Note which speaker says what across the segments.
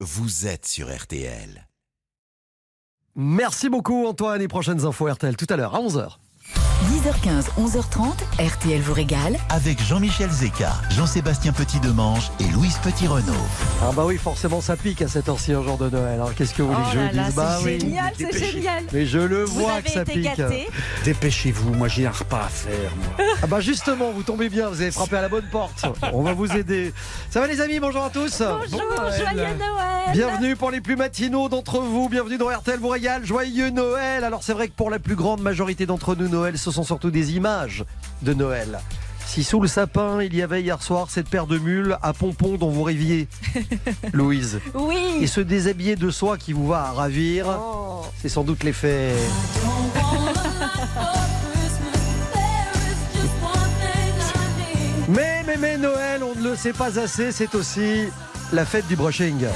Speaker 1: vous êtes sur RTL.
Speaker 2: Merci beaucoup Antoine et prochaines infos RTL tout à l'heure à 11h.
Speaker 3: 10h15, 11h30, RTL vous régale.
Speaker 4: Avec Jean-Michel Zeka, Jean-Sébastien Petit-Demange et Louise Petit-Renault.
Speaker 2: Ah bah oui, forcément ça pique à cette heure-ci un jour de Noël. Alors qu'est-ce que vous voulez
Speaker 5: Oh
Speaker 2: que je
Speaker 5: là
Speaker 2: vous
Speaker 5: là,
Speaker 2: dise
Speaker 5: c'est
Speaker 2: Bah oui.
Speaker 5: génial, c'est génial.
Speaker 2: Mais je le
Speaker 5: Vous
Speaker 2: vois
Speaker 5: avez
Speaker 2: que ça
Speaker 5: été
Speaker 2: pique.
Speaker 5: gâtés.
Speaker 6: Dépêchez-vous, moi j'ai un repas à faire. Moi.
Speaker 2: Ah bah justement, vous tombez bien, vous avez frappé à la bonne porte. On va vous aider. Ça va les amis, bonjour à tous.
Speaker 5: Bonjour, joyeux Noël.
Speaker 2: Bienvenue pour les plus matinaux d'entre vous. Bienvenue dans RTL vous régale. Joyeux Noël. Alors c'est vrai que pour la plus grande majorité d'entre nous, Noël, ce sont surtout des images de Noël. Si sous le sapin, il y avait hier soir cette paire de mules à pompons dont vous rêviez, Louise, et
Speaker 5: Oui.
Speaker 2: ce déshabillé de soie qui vous va à ravir,
Speaker 5: Oh.
Speaker 2: c'est sans doute l'effet. Mais, mais, mais, Noël, on ne le sait pas assez, c'est aussi la fête du brushing.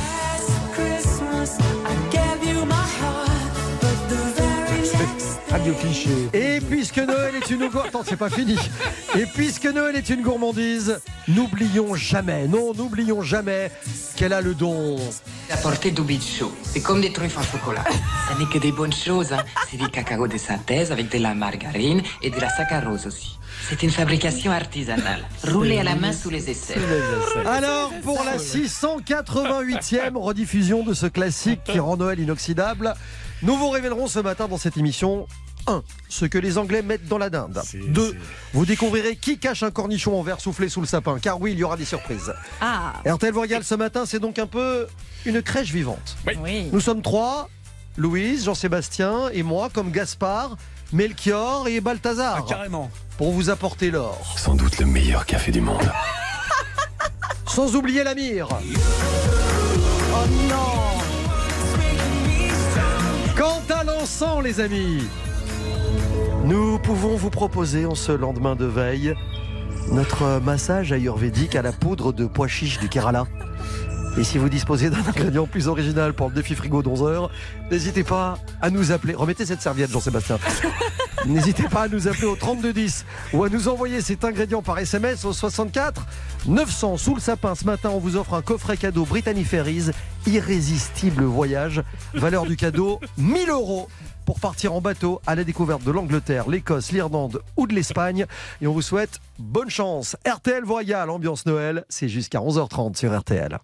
Speaker 6: Radio cliché.
Speaker 2: Et puisque Noël est une gour- Attends, c'est pas fini. Et puisque Noël est une gourmandise, n'oublions jamais, non, n'oublions jamais qu'elle a le don.
Speaker 7: Apporter du bichou. C'est comme des truffes en chocolat. Ça n'est que des bonnes choses. Hein. C'est du cacao de synthèse avec de la margarine et de la saccharose aussi. C'est une fabrication artisanale, roulée à la main sous les aisselles.
Speaker 2: Alors, pour la 688e rediffusion de ce classique qui rend Noël inoxydable, nous vous révélerons ce matin dans cette émission 1. Ce que les Anglais mettent dans la dinde.
Speaker 6: C'est-
Speaker 2: 2.
Speaker 6: c'est-
Speaker 2: Vous découvrirez qui cache un cornichon en verre soufflé sous le sapin. Car oui, il y aura des surprises.
Speaker 5: Ah,
Speaker 2: RTL vous ce matin, c'est donc un peu une crèche vivante.
Speaker 5: oui.
Speaker 2: Nous sommes trois, Louise, Jean-Sébastien et moi, comme Gaspard, Melchior et
Speaker 6: Ah,
Speaker 2: Balthazar,
Speaker 6: carrément.
Speaker 2: pour vous apporter l'or.
Speaker 8: Sans doute le meilleur café du monde.
Speaker 2: Sans oublier la mire. L'encens, les amis, nous pouvons vous proposer en ce lendemain de veille notre massage ayurvédique à la poudre de pois chiche du Kerala. Et si vous disposez d'un ingrédient plus original pour le défi frigo d'11h, n'hésitez pas à nous appeler. Remettez cette serviette, Jean-Sébastien. N'hésitez pas à nous appeler au 3210 ou à nous envoyer cet ingrédient par SMS au 64 900 sous le sapin. Ce matin, on vous offre un coffret cadeau Brittany Ferries, irrésistible voyage, valeur du cadeau 1000 euros pour partir en bateau à la découverte de l'Angleterre, l'Écosse, l'Irlande ou de l'Espagne. Et on vous souhaite bonne chance. RTL Voyage, ambiance Noël, c'est jusqu'à 11h30 sur RTL.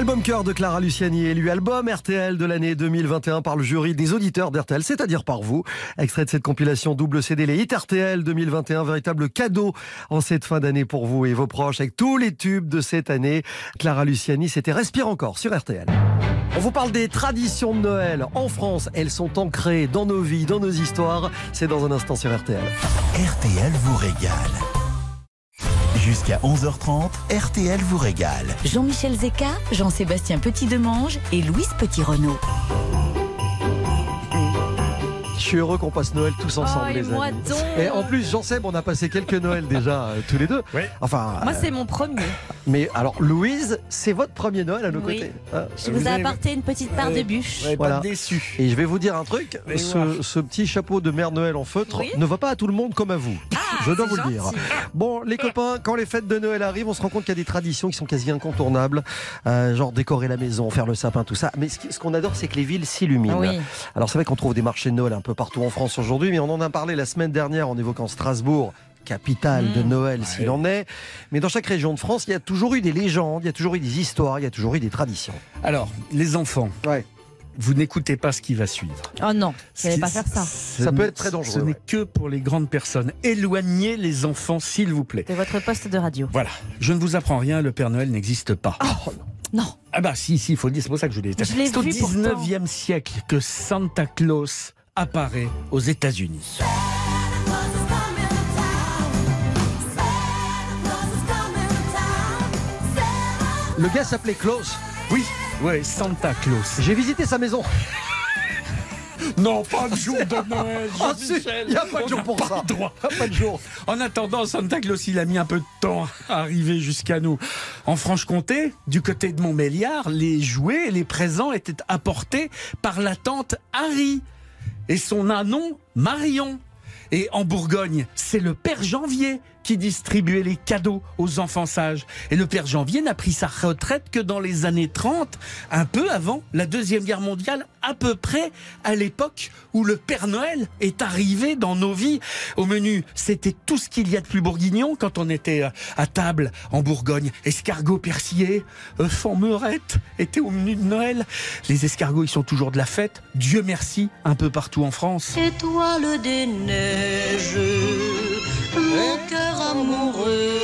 Speaker 2: L'album cœur de Clara Luciani, élu album RTL de l'année 2021 par le jury des auditeurs d'RTL, c'est-à-dire par vous. Extrait de cette compilation double CD, les hits RTL 2021, véritable cadeau en cette fin d'année pour vous et vos proches avec tous les tubes de cette année. Clara Luciani, c'était Respire encore sur RTL. On vous parle des traditions de Noël en France. Elles sont ancrées dans nos vies, dans nos histoires. C'est dans un instant sur RTL.
Speaker 4: RTL vous régale. Jusqu'à 11h30, RTL vous régale.
Speaker 3: Jean-Michel Zeka, Jean-Sébastien Petit-Demange et Louise Petit-Renault.
Speaker 2: Je suis heureux qu'on passe Noël tous ensemble,
Speaker 5: Oh, et
Speaker 2: les
Speaker 5: moi
Speaker 2: amis.
Speaker 5: donc.
Speaker 2: Et en plus, Jean-Seb, on a passé quelques Noëls déjà euh, tous les deux. Enfin,
Speaker 5: Moi,
Speaker 2: euh,
Speaker 5: c'est mon premier.
Speaker 2: mais alors, Louise, c'est votre premier Noël à nos
Speaker 5: Oui.
Speaker 2: côtés. hein.
Speaker 5: Je vous ai apporté une petite part de bûche.
Speaker 6: Ouais,
Speaker 2: Voilà.
Speaker 6: pas déçu.
Speaker 2: Et je vais vous dire un truc, ce, petit chapeau de Mère Noël en feutre
Speaker 5: Oui.
Speaker 2: ne va pas à tout le monde comme à vous. je dois vous le dire. Bon, les copains, quand les fêtes de Noël arrivent, on se rend compte qu'il y a des traditions qui sont quasi incontournables, euh, genre décorer la maison, faire le sapin, tout ça. Mais ce qu'on adore, c'est que les villes s'illuminent.
Speaker 5: Oui.
Speaker 2: Alors c'est vrai qu'on trouve des marchés de Noël un peu partout en France aujourd'hui, mais on en a parlé la semaine dernière en évoquant Strasbourg capitale de
Speaker 5: Mmh.
Speaker 2: Noël s'il en est. Mais dans chaque région de France, il y a toujours eu des légendes, il y a toujours eu des histoires, il y a toujours eu des traditions.
Speaker 6: Alors, les enfants,
Speaker 2: Ouais.
Speaker 6: Vous n'écoutez pas ce qui va suivre.
Speaker 5: Oh non, n'allais
Speaker 6: Si-
Speaker 5: pas faire ça.
Speaker 6: ce
Speaker 2: Ça peut être très dangereux,
Speaker 6: Ce n'est
Speaker 2: ouais.
Speaker 6: que pour les grandes personnes. Éloignez les enfants, s'il vous plaît.
Speaker 5: C'est votre poste de radio.
Speaker 6: Voilà. Je ne vous apprends rien, le Père Noël n'existe pas.
Speaker 5: Non.
Speaker 6: Ah bah si, si, il faut le dire, c'est pour ça que je l'ai C'est au
Speaker 5: vu pourtant.
Speaker 6: 19e siècle que Santa Claus apparaît aux États-Unis.
Speaker 2: Le gars s'appelait Klaus.
Speaker 6: Oui, ouais, Santa Claus.
Speaker 2: J'ai visité sa maison.
Speaker 6: Non, pas le jour de Noël.
Speaker 2: Ah,
Speaker 6: Jean-Michel.
Speaker 2: il y a pas de jour pour
Speaker 6: pas
Speaker 2: ça.
Speaker 6: le droit.
Speaker 2: Pas de jour.
Speaker 6: En attendant, Santa Claus, il a mis un peu de temps à arriver jusqu'à nous. En Franche-Comté, du côté de Montbéliard, les jouets et les présents étaient apportés par la tante Harry et son anon Marion. Et en Bourgogne, c'est le Père Janvier qui distribuait les cadeaux aux enfants sages. Et le Père Janvier n'a pris sa retraite que dans les années 30, un peu avant la Deuxième Guerre mondiale, à peu près à l'époque où le Père Noël est arrivé dans nos vies. Au menu, c'était tout ce qu'il y a de plus bourguignon quand on était euh, à table en Bourgogne. Escargots persillés, en meurette étaient au menu de Noël. Les escargots, ils sont toujours de la fête. Dieu merci, un peu partout en France.
Speaker 9: Étoile des neiges, mon cœur amoureux.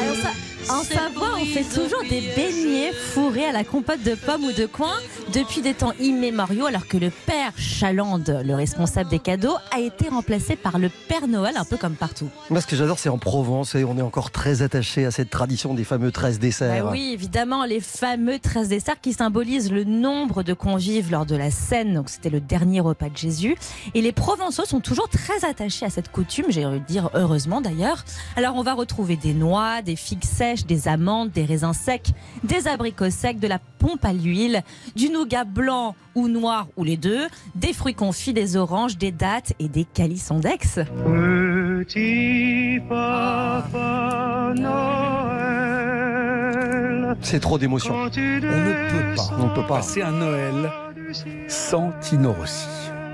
Speaker 5: Alors ça, en Savoie, on fait toujours des beignets fourrés à la compote de pommes ou de coin depuis des temps immémoriaux, alors que le Père Chalande, le responsable des cadeaux, a été remplacé par le Père Noël, un peu comme partout.
Speaker 2: Moi, ce que j'adore, c'est en Provence et on est encore très attaché à cette tradition des fameux 13 desserts.
Speaker 5: Bah oui, évidemment, les fameux 13 desserts qui symbolisent le nombre de convives lors de la scène. Donc, c'était le dernier repas de Jésus. Et les Provençaux sont toujours très attachés à cette coutume, j'ai envie de dire heureusement d'ailleurs. Alors, on va retrouver des noix, des figues sèches, des amandes, des raisins secs, des abricots secs, de la pompe à l'huile, du nougat blanc ou noir ou les deux, des fruits confits, des oranges, des dattes et des calisson-dex.
Speaker 10: Petit Papa Noël,
Speaker 2: C'est trop d'émotion.
Speaker 6: On ne peut pas
Speaker 2: On ne peut pas.
Speaker 6: passer un Noël sans Tino Rossi.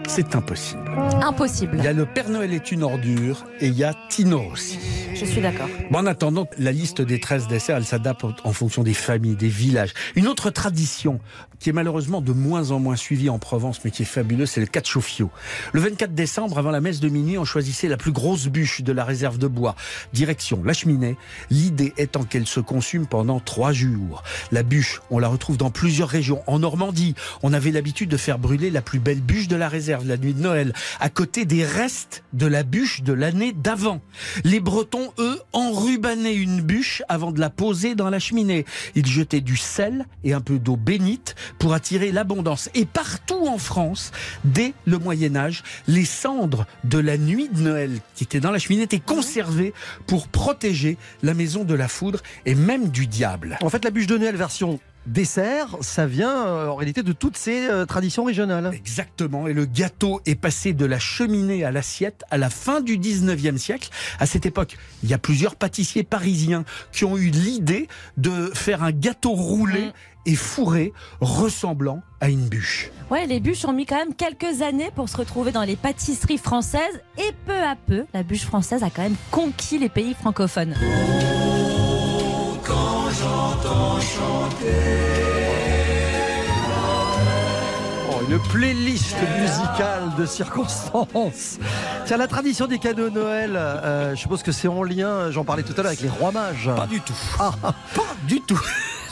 Speaker 6: C'est impossible.
Speaker 5: Impossible.
Speaker 6: Il y a le Père Noël est une ordure et il y a Tino Rossi.
Speaker 5: Je suis d'accord.
Speaker 6: Bon, en attendant, la liste des 13 desserts, elle s'adapte en fonction des familles, des villages. Une autre tradition qui est malheureusement de moins en moins suivie en Provence, mais qui est fabuleuse, c'est le cachoffio. Le 24 décembre, avant la messe de minuit, on choisissait la plus grosse bûche de la réserve de bois. Direction la cheminée. L'idée étant qu'elle se consume pendant trois jours. La bûche, on la retrouve dans plusieurs régions. En Normandie, on avait l'habitude de faire brûler la plus belle bûche de la réserve. La nuit de Noël à côté des restes de la bûche de l'année d'avant. Les Bretons, eux, enrubanaient une bûche avant de la poser dans la cheminée. Ils jetaient du sel et un peu d'eau bénite pour attirer l'abondance. Et partout en France, dès le Moyen Âge, les cendres de la nuit de Noël qui étaient dans la cheminée étaient conservées pour protéger la maison de la foudre et même du diable.
Speaker 2: En fait, la bûche de Noël version dessert, ça vient euh, en réalité de toutes ces euh, traditions régionales.
Speaker 6: Exactement, et le gâteau est passé de la cheminée à l'assiette à la fin du 19e siècle. À cette époque, il y a plusieurs pâtissiers parisiens qui ont eu l'idée de faire un gâteau roulé
Speaker 5: Mm.
Speaker 6: et fourré ressemblant à une bûche.
Speaker 5: Ouais, les bûches ont mis quand même quelques années pour se retrouver dans les pâtisseries françaises et peu à peu, la bûche française a quand même conquis les pays francophones.
Speaker 2: Oh, une playlist musicale de circonstances. Tiens, la tradition des cadeaux de Noël, euh, je suppose que c'est en lien, j'en parlais tout à l'heure, avec les rois mages.
Speaker 6: Pas du tout.
Speaker 2: Ah,
Speaker 6: Pas du tout.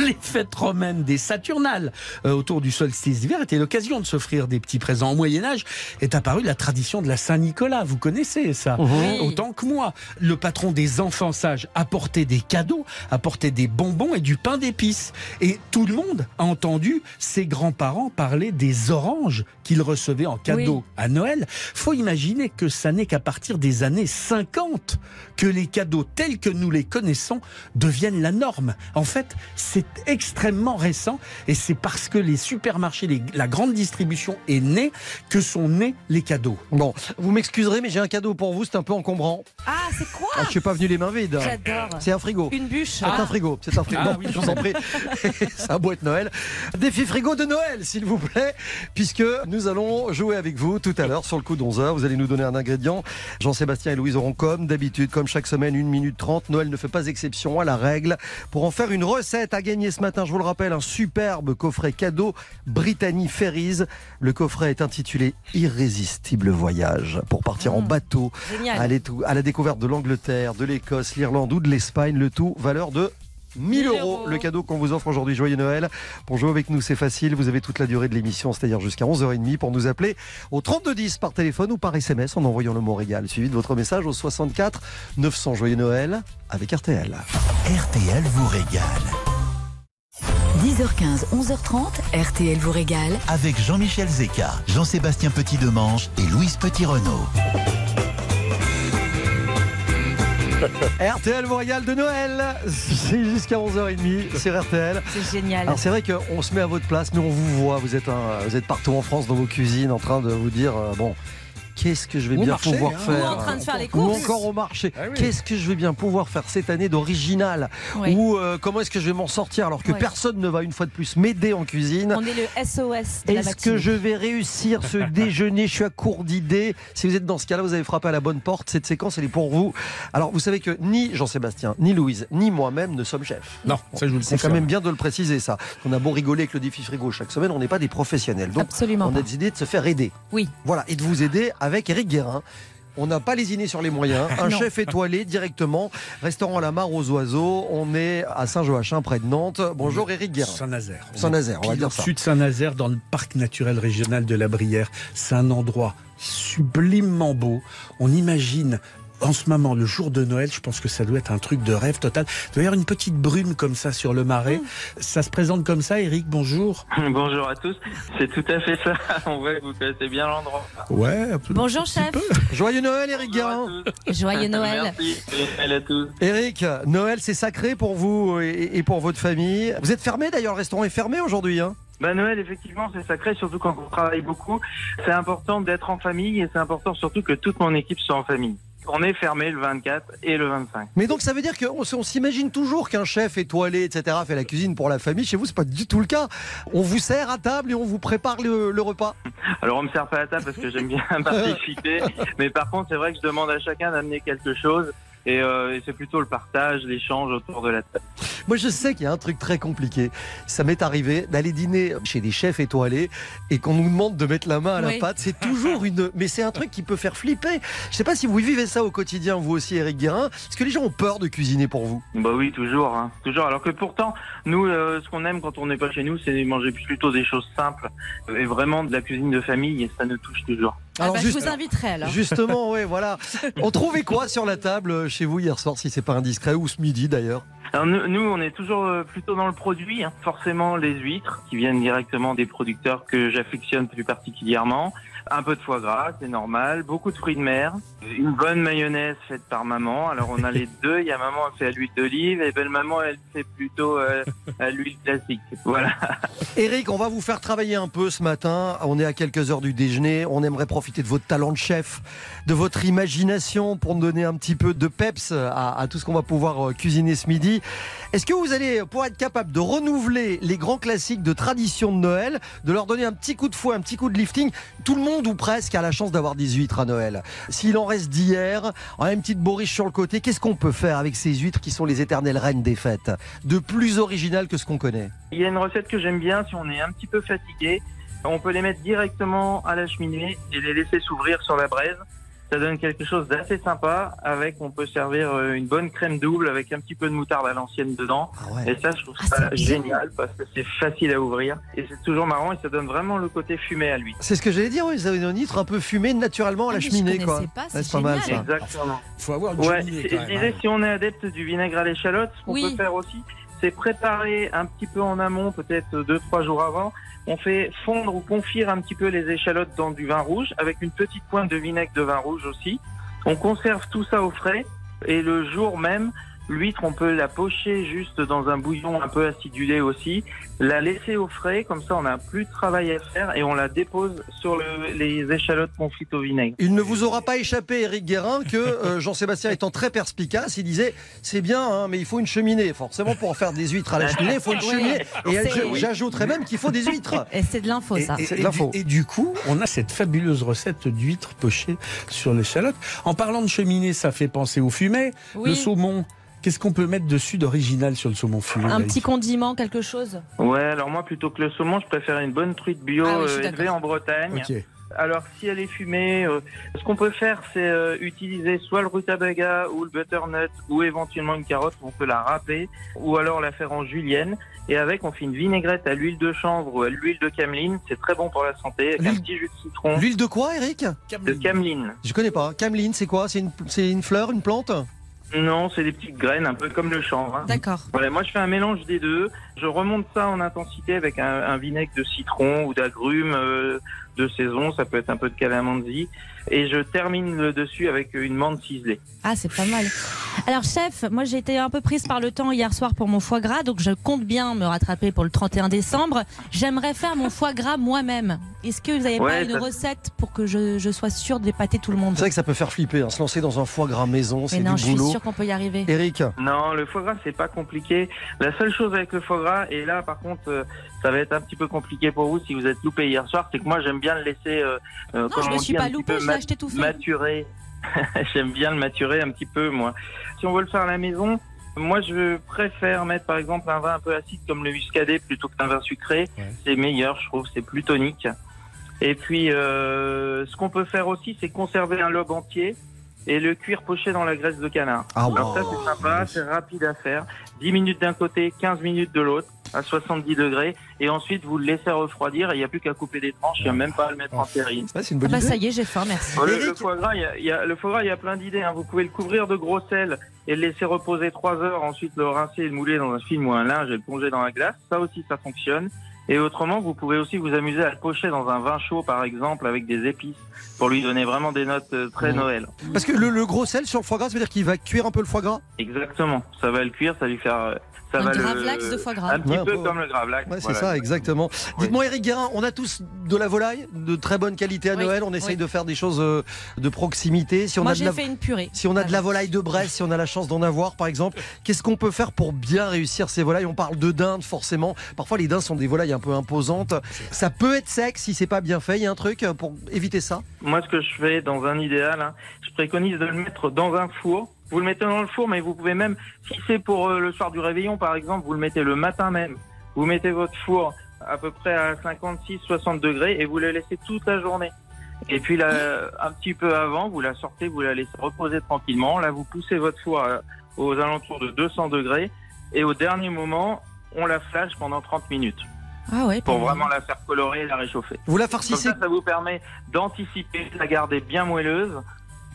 Speaker 6: Les fêtes romaines des Saturnales euh, autour du solstice d'hiver étaient l'occasion de s'offrir des petits présents. Au Moyen Âge est apparue la tradition de la Saint-Nicolas. Vous connaissez ça
Speaker 5: Oui.
Speaker 6: Autant que moi. Le patron des enfants sages apportait des cadeaux, apportait des bonbons et du pain d'épices. Et tout le monde a entendu ses grands-parents parler des oranges qu'ils recevaient en cadeau
Speaker 5: Oui.
Speaker 6: à Noël. Faut imaginer que ça n'est qu'à partir des années 50 que les cadeaux tels que nous les connaissons deviennent la norme. En fait, c'est extrêmement récent et c'est parce que les supermarchés, les- la grande distribution est née que sont nés les cadeaux.
Speaker 2: bon, vous m'excuserez, mais j'ai un cadeau pour vous, c'est un peu encombrant.
Speaker 5: Ah, c'est quoi
Speaker 2: Ah, je suis pas venu les mains vides.
Speaker 5: J'adore.
Speaker 2: C'est un frigo.
Speaker 5: Une bûche.
Speaker 2: C'est un frigo, c'est un frigo.
Speaker 6: Ah
Speaker 2: Non,
Speaker 6: oui,
Speaker 2: je vous en prie. c'est un boîte Noël. Défi frigo de Noël, s'il vous plaît, puisque nous allons jouer avec vous tout à l'heure sur le coup de 11h. Vous allez nous donner un ingrédient. Jean-Sébastien et Louise auront comme d'habitude, comme chaque semaine, 1 minute 30. Noël ne fait pas exception à la règle. Pour en faire une recette à gagner ce matin, je vous le rappelle, un superbe coffret cadeau Brittany Ferries. Le coffret est intitulé Irrésistible voyage pour partir en
Speaker 5: Mmh.
Speaker 2: bateau tout- à la découverte de l'Angleterre, de l'Écosse, l'Irlande ou de l'Espagne, le tout valeur de 1000 euros. Le cadeau qu'on vous offre aujourd'hui, joyeux Noël. Pour jouer avec nous, c'est facile. Vous avez toute la durée de l'émission, c'est-à-dire jusqu'à 11h30 pour nous appeler au 3210 par téléphone ou par SMS en envoyant le mot régal suivi de votre message au 64 900 joyeux Noël avec RTL.
Speaker 4: RTL vous régale.
Speaker 3: 10h15, 11h30, RTL vous régale.
Speaker 4: Avec Jean-Michel Zeka, Jean-Sébastien Petit-Demange et Louise Petit-Renault.
Speaker 2: RTL vous régale de Noël. C'est jusqu'à 11h30 sur RTL.
Speaker 5: C'est génial.
Speaker 2: Alors c'est vrai qu'on se met à votre place, mais on vous voit. Vous êtes, un- vous êtes partout en France dans vos cuisines en train de vous dire euh, bon. Qu'est-ce que je vais
Speaker 6: Au
Speaker 2: bien
Speaker 6: marché,
Speaker 2: pouvoir
Speaker 6: hein.
Speaker 2: faire
Speaker 5: Ou en train de faire les
Speaker 2: Ou
Speaker 5: courses.
Speaker 2: encore au marché.
Speaker 6: Ah oui.
Speaker 2: Qu'est-ce que je vais bien pouvoir faire cette année d'original
Speaker 5: Oui.
Speaker 2: Ou euh, comment est-ce que je vais m'en sortir alors que personne ne va une fois de plus m'aider en cuisine
Speaker 5: On est le SOS de la
Speaker 2: est-ce que je vais réussir ce déjeuner Je suis à court d'idées. Si vous êtes dans ce cas-là, vous avez frappé à la bonne porte. Cette séquence, elle est pour vous. Alors, vous savez que ni Jean-Sébastien, ni Louise, ni moi-même ne sommes chefs.
Speaker 6: Non, ça je vous le
Speaker 2: C'est quand même bien de le préciser, ça. On a beau rigoler avec le défi frigo chaque semaine, on n'est pas des professionnels. Donc,
Speaker 5: Absolument
Speaker 2: on a décidé de se faire aider.
Speaker 5: Oui.
Speaker 2: Voilà, et de vous aider avec Eric Guérin. On n'a pas lésiné sur les moyens. Un
Speaker 5: Non.
Speaker 2: chef étoilé directement. Restaurant à la Mare aux Oiseaux. On est à Saint-Joachim, près de Nantes. Bonjour Eric Guérin.
Speaker 6: Saint-Nazaire.
Speaker 2: Saint-Nazaire, on va dire
Speaker 6: au
Speaker 2: ça.
Speaker 6: sud de Saint-Nazaire, dans le parc naturel régional de la Brière. C'est un endroit sublimement beau. On imagine. En ce moment, le jour de Noël, je pense que ça doit être un truc de rêve total. Il doit y avoir une petite brume comme ça sur le marais. Ça se présente comme ça, Eric, bonjour.
Speaker 11: Bonjour à tous, c'est tout à fait ça. On voit que vous connaissez bien l'endroit.
Speaker 6: Ouais,
Speaker 5: Bonjour chef.
Speaker 2: Joyeux Noël, Eric
Speaker 11: tous.
Speaker 5: Joyeux Noël.
Speaker 11: Merci, Noël à tous.
Speaker 2: Eric, Noël, c'est sacré pour vous et, pour votre famille. Vous êtes fermé d'ailleurs, le restaurant est fermé aujourd'hui. Hein
Speaker 11: Bah Noël, effectivement, c'est sacré, surtout quand on travaille beaucoup. C'est important d'être en famille et c'est important surtout que toute mon équipe soit en famille. On est fermé le 24 et le 25.
Speaker 2: Mais donc ça veut dire qu'on on s'imagine toujours qu'un chef étoilé, etc., fait la cuisine pour la famille. Chez vous, c'est pas du tout le cas. On vous sert à table et on vous prépare le, le repas.
Speaker 11: Alors on me sert pas à table parce que j'aime bien participer, mais par contre c'est vrai que je demande à chacun d'amener quelque chose. Et, euh, et c'est plutôt le partage, l'échange autour de la table.
Speaker 2: Moi, je sais qu'il y a un truc très compliqué. Ça m'est arrivé d'aller dîner chez des chefs étoilés et qu'on nous demande de mettre la main à la
Speaker 5: Oui.
Speaker 2: pâte. C'est toujours une. Mais c'est un truc qui peut faire flipper. Je sais pas si vous vivez ça au quotidien, vous aussi, Eric Guérin. Est-ce que les gens ont peur de cuisiner pour vous?
Speaker 11: Bah oui, toujours, hein. toujours. Alors que pourtant, nous, euh, ce qu'on aime quand on n'est pas chez nous, c'est manger plutôt des choses simples et vraiment de la cuisine de famille, et ça nous touche toujours.
Speaker 5: Ah
Speaker 2: Alors,
Speaker 5: bah,
Speaker 2: juste-
Speaker 5: Je vous inviterai alors.
Speaker 2: Justement, ouais, voilà. On trouvait quoi sur la table euh, chez vous hier soir, si c'est pas indiscret, ou ce midi d'ailleurs?
Speaker 11: Alors nous, nous, on est toujours euh, plutôt dans le produit, hein. forcément les huîtres qui viennent directement des producteurs que j'affectionne plus particulièrement. Un peu de foie gras, c'est normal. Beaucoup de fruits de mer. Une bonne mayonnaise faite par maman. Alors on a les deux. Il y a maman elle fait à l'huile d'olive et belle maman elle fait plutôt euh, à l'huile classique. Voilà.
Speaker 2: Eric, on va vous faire travailler un peu ce matin. On est à quelques heures du déjeuner. On aimerait profiter de votre talent de chef, de votre imagination pour nous donner un petit peu de peps à, à tout ce qu'on va pouvoir euh, cuisiner ce midi. Est-ce que vous allez, pour être capable de renouveler les grands classiques de tradition de Noël, de leur donner un petit coup de fouet, un petit coup de lifting Tout le monde ou presque a la chance d'avoir des huîtres à Noël. S'il en reste d'hier, on a une petite bourriche sur le côté. Qu'est-ce qu'on peut faire avec ces huîtres qui sont les éternelles reines des fêtes? De plus original que ce qu'on connaît
Speaker 11: Il y a une recette que j'aime bien si on est un petit peu fatigué. On peut les mettre directement à la cheminée et les laisser s'ouvrir sur la braise. Ça donne quelque chose d'assez sympa. Avec, on peut servir euh, une bonne crème double avec un petit peu de moutarde à l'ancienne dedans.
Speaker 2: Ah ouais.
Speaker 11: Et ça, je trouve
Speaker 5: Ah,
Speaker 11: ça génial parce que c'est facile à ouvrir et c'est toujours marrant et ça donne vraiment le côté fumé à lui.
Speaker 2: C'est ce que j'allais dire, oui, avez une huître un peu fumée naturellement à
Speaker 5: Ah,
Speaker 2: la
Speaker 5: je
Speaker 2: cheminée. Quoi.
Speaker 5: connaissais pas, c'est
Speaker 2: Ouais, pas mal ça.
Speaker 5: génial.
Speaker 11: Exactement.
Speaker 6: faut avoir une
Speaker 11: Ouais,
Speaker 6: cheminée quand
Speaker 11: je
Speaker 6: même.
Speaker 11: disais,
Speaker 6: hein.
Speaker 11: si on est adepte du vinaigre à l'échalote, ce qu'on
Speaker 5: Oui.
Speaker 11: peut faire aussi, c'est préparer un petit peu en amont, peut-être deux, trois jours avant. On fait fondre ou confire un petit peu les échalotes dans du vin rouge, avec une petite pointe de vinaigre de vin rouge aussi. On conserve tout ça au frais, et le jour même, l'huître, on peut la pocher juste dans un bouillon un peu acidulé aussi, la laisser au frais, comme ça on n'a plus de travail à faire, et on la dépose sur le- les échalotes confites au vinaigre.
Speaker 2: Il ne vous aura pas échappé, Eric Guérin, que euh, Jean-Sébastien étant très perspicace, il disait c'est bien, hein, mais il faut une cheminée. Forcément, pour en faire des huîtres à la cheminée, il faut une cheminée. Et j'ajouterais même qu'il faut des huîtres.
Speaker 5: Et c'est de l'info ça.
Speaker 6: et- du, et du coup, on a cette fabuleuse recette d'huîtres pochées sur l'échalote. En parlant de cheminée, ça fait penser au fumet. Le saumon, qu'est-ce qu'on peut mettre dessus d'original sur le saumon fumé
Speaker 5: Un petit condiment, quelque chose.
Speaker 11: Ouais, alors moi, plutôt que le saumon, je préfère une bonne truite bio
Speaker 5: Ah oui,
Speaker 11: euh, élevée en Bretagne. Alors, si elle est fumée, euh, ce qu'on peut faire, c'est euh, utiliser soit le rutabaga ou le butternut ou éventuellement une carotte, on peut la râper ou alors la faire en julienne. Et avec, on fait une vinaigrette à l'huile de chanvre ou à l'huile de cameline. C'est très bon pour la santé. Avec un
Speaker 2: L'huile-
Speaker 11: petit jus de citron
Speaker 2: L'huile de quoi, Eric?
Speaker 11: De cameline.
Speaker 2: Je connais pas. Cameline, c'est quoi? C'est une, c'est une fleur, une plante?
Speaker 11: Non, c'est des petites graines, un peu comme le chanvre. hein.
Speaker 5: D'accord.
Speaker 11: Voilà, moi je fais un mélange des deux. Je remonte ça en intensité avec un, un vinaigre de citron ou d'agrumes euh, de saison. Ça peut être un peu de calamansi. Et je termine le dessus avec une menthe ciselée.
Speaker 5: Ah, c'est pas mal. Alors, chef, moi j'ai été un peu prise par le temps hier soir pour mon foie gras, donc je compte bien me rattraper pour le 31 décembre. J'aimerais faire mon foie gras moi-même. Est-ce que vous n'avez pas
Speaker 11: Ouais,
Speaker 5: une
Speaker 11: ça-
Speaker 5: recette pour que je, je sois sûre d'épater tout le monde
Speaker 2: C'est vrai que ça peut faire flipper. hein, Se lancer dans un foie gras maison,
Speaker 5: Mais
Speaker 2: c'est
Speaker 5: non,
Speaker 2: du
Speaker 5: je suis
Speaker 2: boulot.
Speaker 5: sûre qu'on peut y arriver.
Speaker 2: Eric,
Speaker 11: Non, le foie gras c'est pas compliqué. La seule chose avec le foie gras, et là par contre euh, ça va être un petit peu compliqué pour vous si vous êtes loupé hier soir, c'est que moi j'aime bien le laisser. Euh, euh,
Speaker 5: Non,
Speaker 11: comme
Speaker 5: je
Speaker 11: on
Speaker 5: me
Speaker 11: dit,
Speaker 5: suis
Speaker 11: un
Speaker 5: pas
Speaker 11: petit
Speaker 5: loupé,
Speaker 11: peu
Speaker 5: je
Speaker 11: ma-
Speaker 5: l'ai acheté tout fait.
Speaker 11: maturer. j'aime bien le maturer un petit peu moi. Si on veut le faire à la maison. Moi, je préfère mettre par exemple un vin un peu acide comme le muscadet plutôt qu'un vin sucré.
Speaker 6: Ouais.
Speaker 11: C'est meilleur, je trouve, c'est plus tonique. Et puis, euh, ce qu'on peut faire aussi, c'est conserver un lobe entier et le cuire poché dans la graisse de canard.
Speaker 2: Ah ouais.
Speaker 11: Alors ça, c'est sympa, c'est rapide à faire. 10 minutes d'un côté, 15 minutes de l'autre, à 70 degrés. Et ensuite, vous le laissez refroidir et il n'y a plus qu'à couper des tranches, il n'y a même pas à le mettre en terrine.
Speaker 2: Ouais, c'est une
Speaker 5: Ah
Speaker 2: bonne
Speaker 5: bah
Speaker 2: idée.
Speaker 5: ça y est, j'ai faim, merci.
Speaker 11: Bon, le,
Speaker 2: Eric
Speaker 11: le foie gras, il y a, il y a- le foie gras, il y a plein d'idées. hein. Vous pouvez le couvrir de gros sel et le laisser reposer 3 heures, ensuite le rincer et le mouler dans un film ou un linge et le plonger dans la glace. Ça aussi, ça fonctionne. Et autrement, vous pouvez aussi vous amuser à le pocher dans un vin chaud, par exemple, avec des épices, pour lui donner vraiment des notes euh, très
Speaker 2: Mmh.
Speaker 11: Noël.
Speaker 2: Parce que le, le gros sel sur le foie gras, ça veut dire qu'il va cuire un peu le foie gras?
Speaker 11: Exactement. Ça va le cuire, ça va lui faire. Ça
Speaker 5: Un
Speaker 11: va le-
Speaker 5: gravlax de foie gras.
Speaker 11: Un petit
Speaker 2: Ouais, un
Speaker 11: peu comme le gravlax.
Speaker 2: Ouais, c'est
Speaker 11: voilà.
Speaker 2: ça, exactement.
Speaker 11: Oui.
Speaker 2: Dites-moi, Eric Guérin, on a tous de la volaille, de très bonne qualité à
Speaker 5: Oui,
Speaker 2: Noël. On essaye
Speaker 5: oui.
Speaker 2: de faire des choses euh, de proximité. Si on
Speaker 5: Moi
Speaker 2: a de
Speaker 5: j'ai
Speaker 2: la...
Speaker 5: fait une purée.
Speaker 2: Si on a de la volaille de Brest, si on a la chance d'en avoir par exemple, qu'est-ce qu'on peut faire pour bien réussir ces volailles? On parle de dinde forcément. Parfois les dindes sont des volailles un peu imposante. Ça peut être sec si c'est pas bien fait. Il y a un truc euh, pour éviter ça?
Speaker 11: Moi, ce que je fais dans un idéal, hein, je préconise de le mettre dans un four. Vous le mettez dans le four, mais vous pouvez même, si c'est pour euh, le soir du réveillon, par exemple, vous le mettez le matin même. Vous mettez votre four à peu près à 56-60 degrés et vous le laissez toute la journée. Et puis là, un petit peu avant, vous la sortez, vous la laissez reposer tranquillement. Là, vous poussez votre four à- aux alentours de 200 degrés et au dernier moment, on la flash pendant 30 minutes
Speaker 5: Ah ouais.
Speaker 11: pour vraiment la faire colorer et la réchauffer.
Speaker 2: Vous la
Speaker 11: Comme
Speaker 2: farcissez
Speaker 11: ça, ça vous permet d'anticiper, de la garder bien moelleuse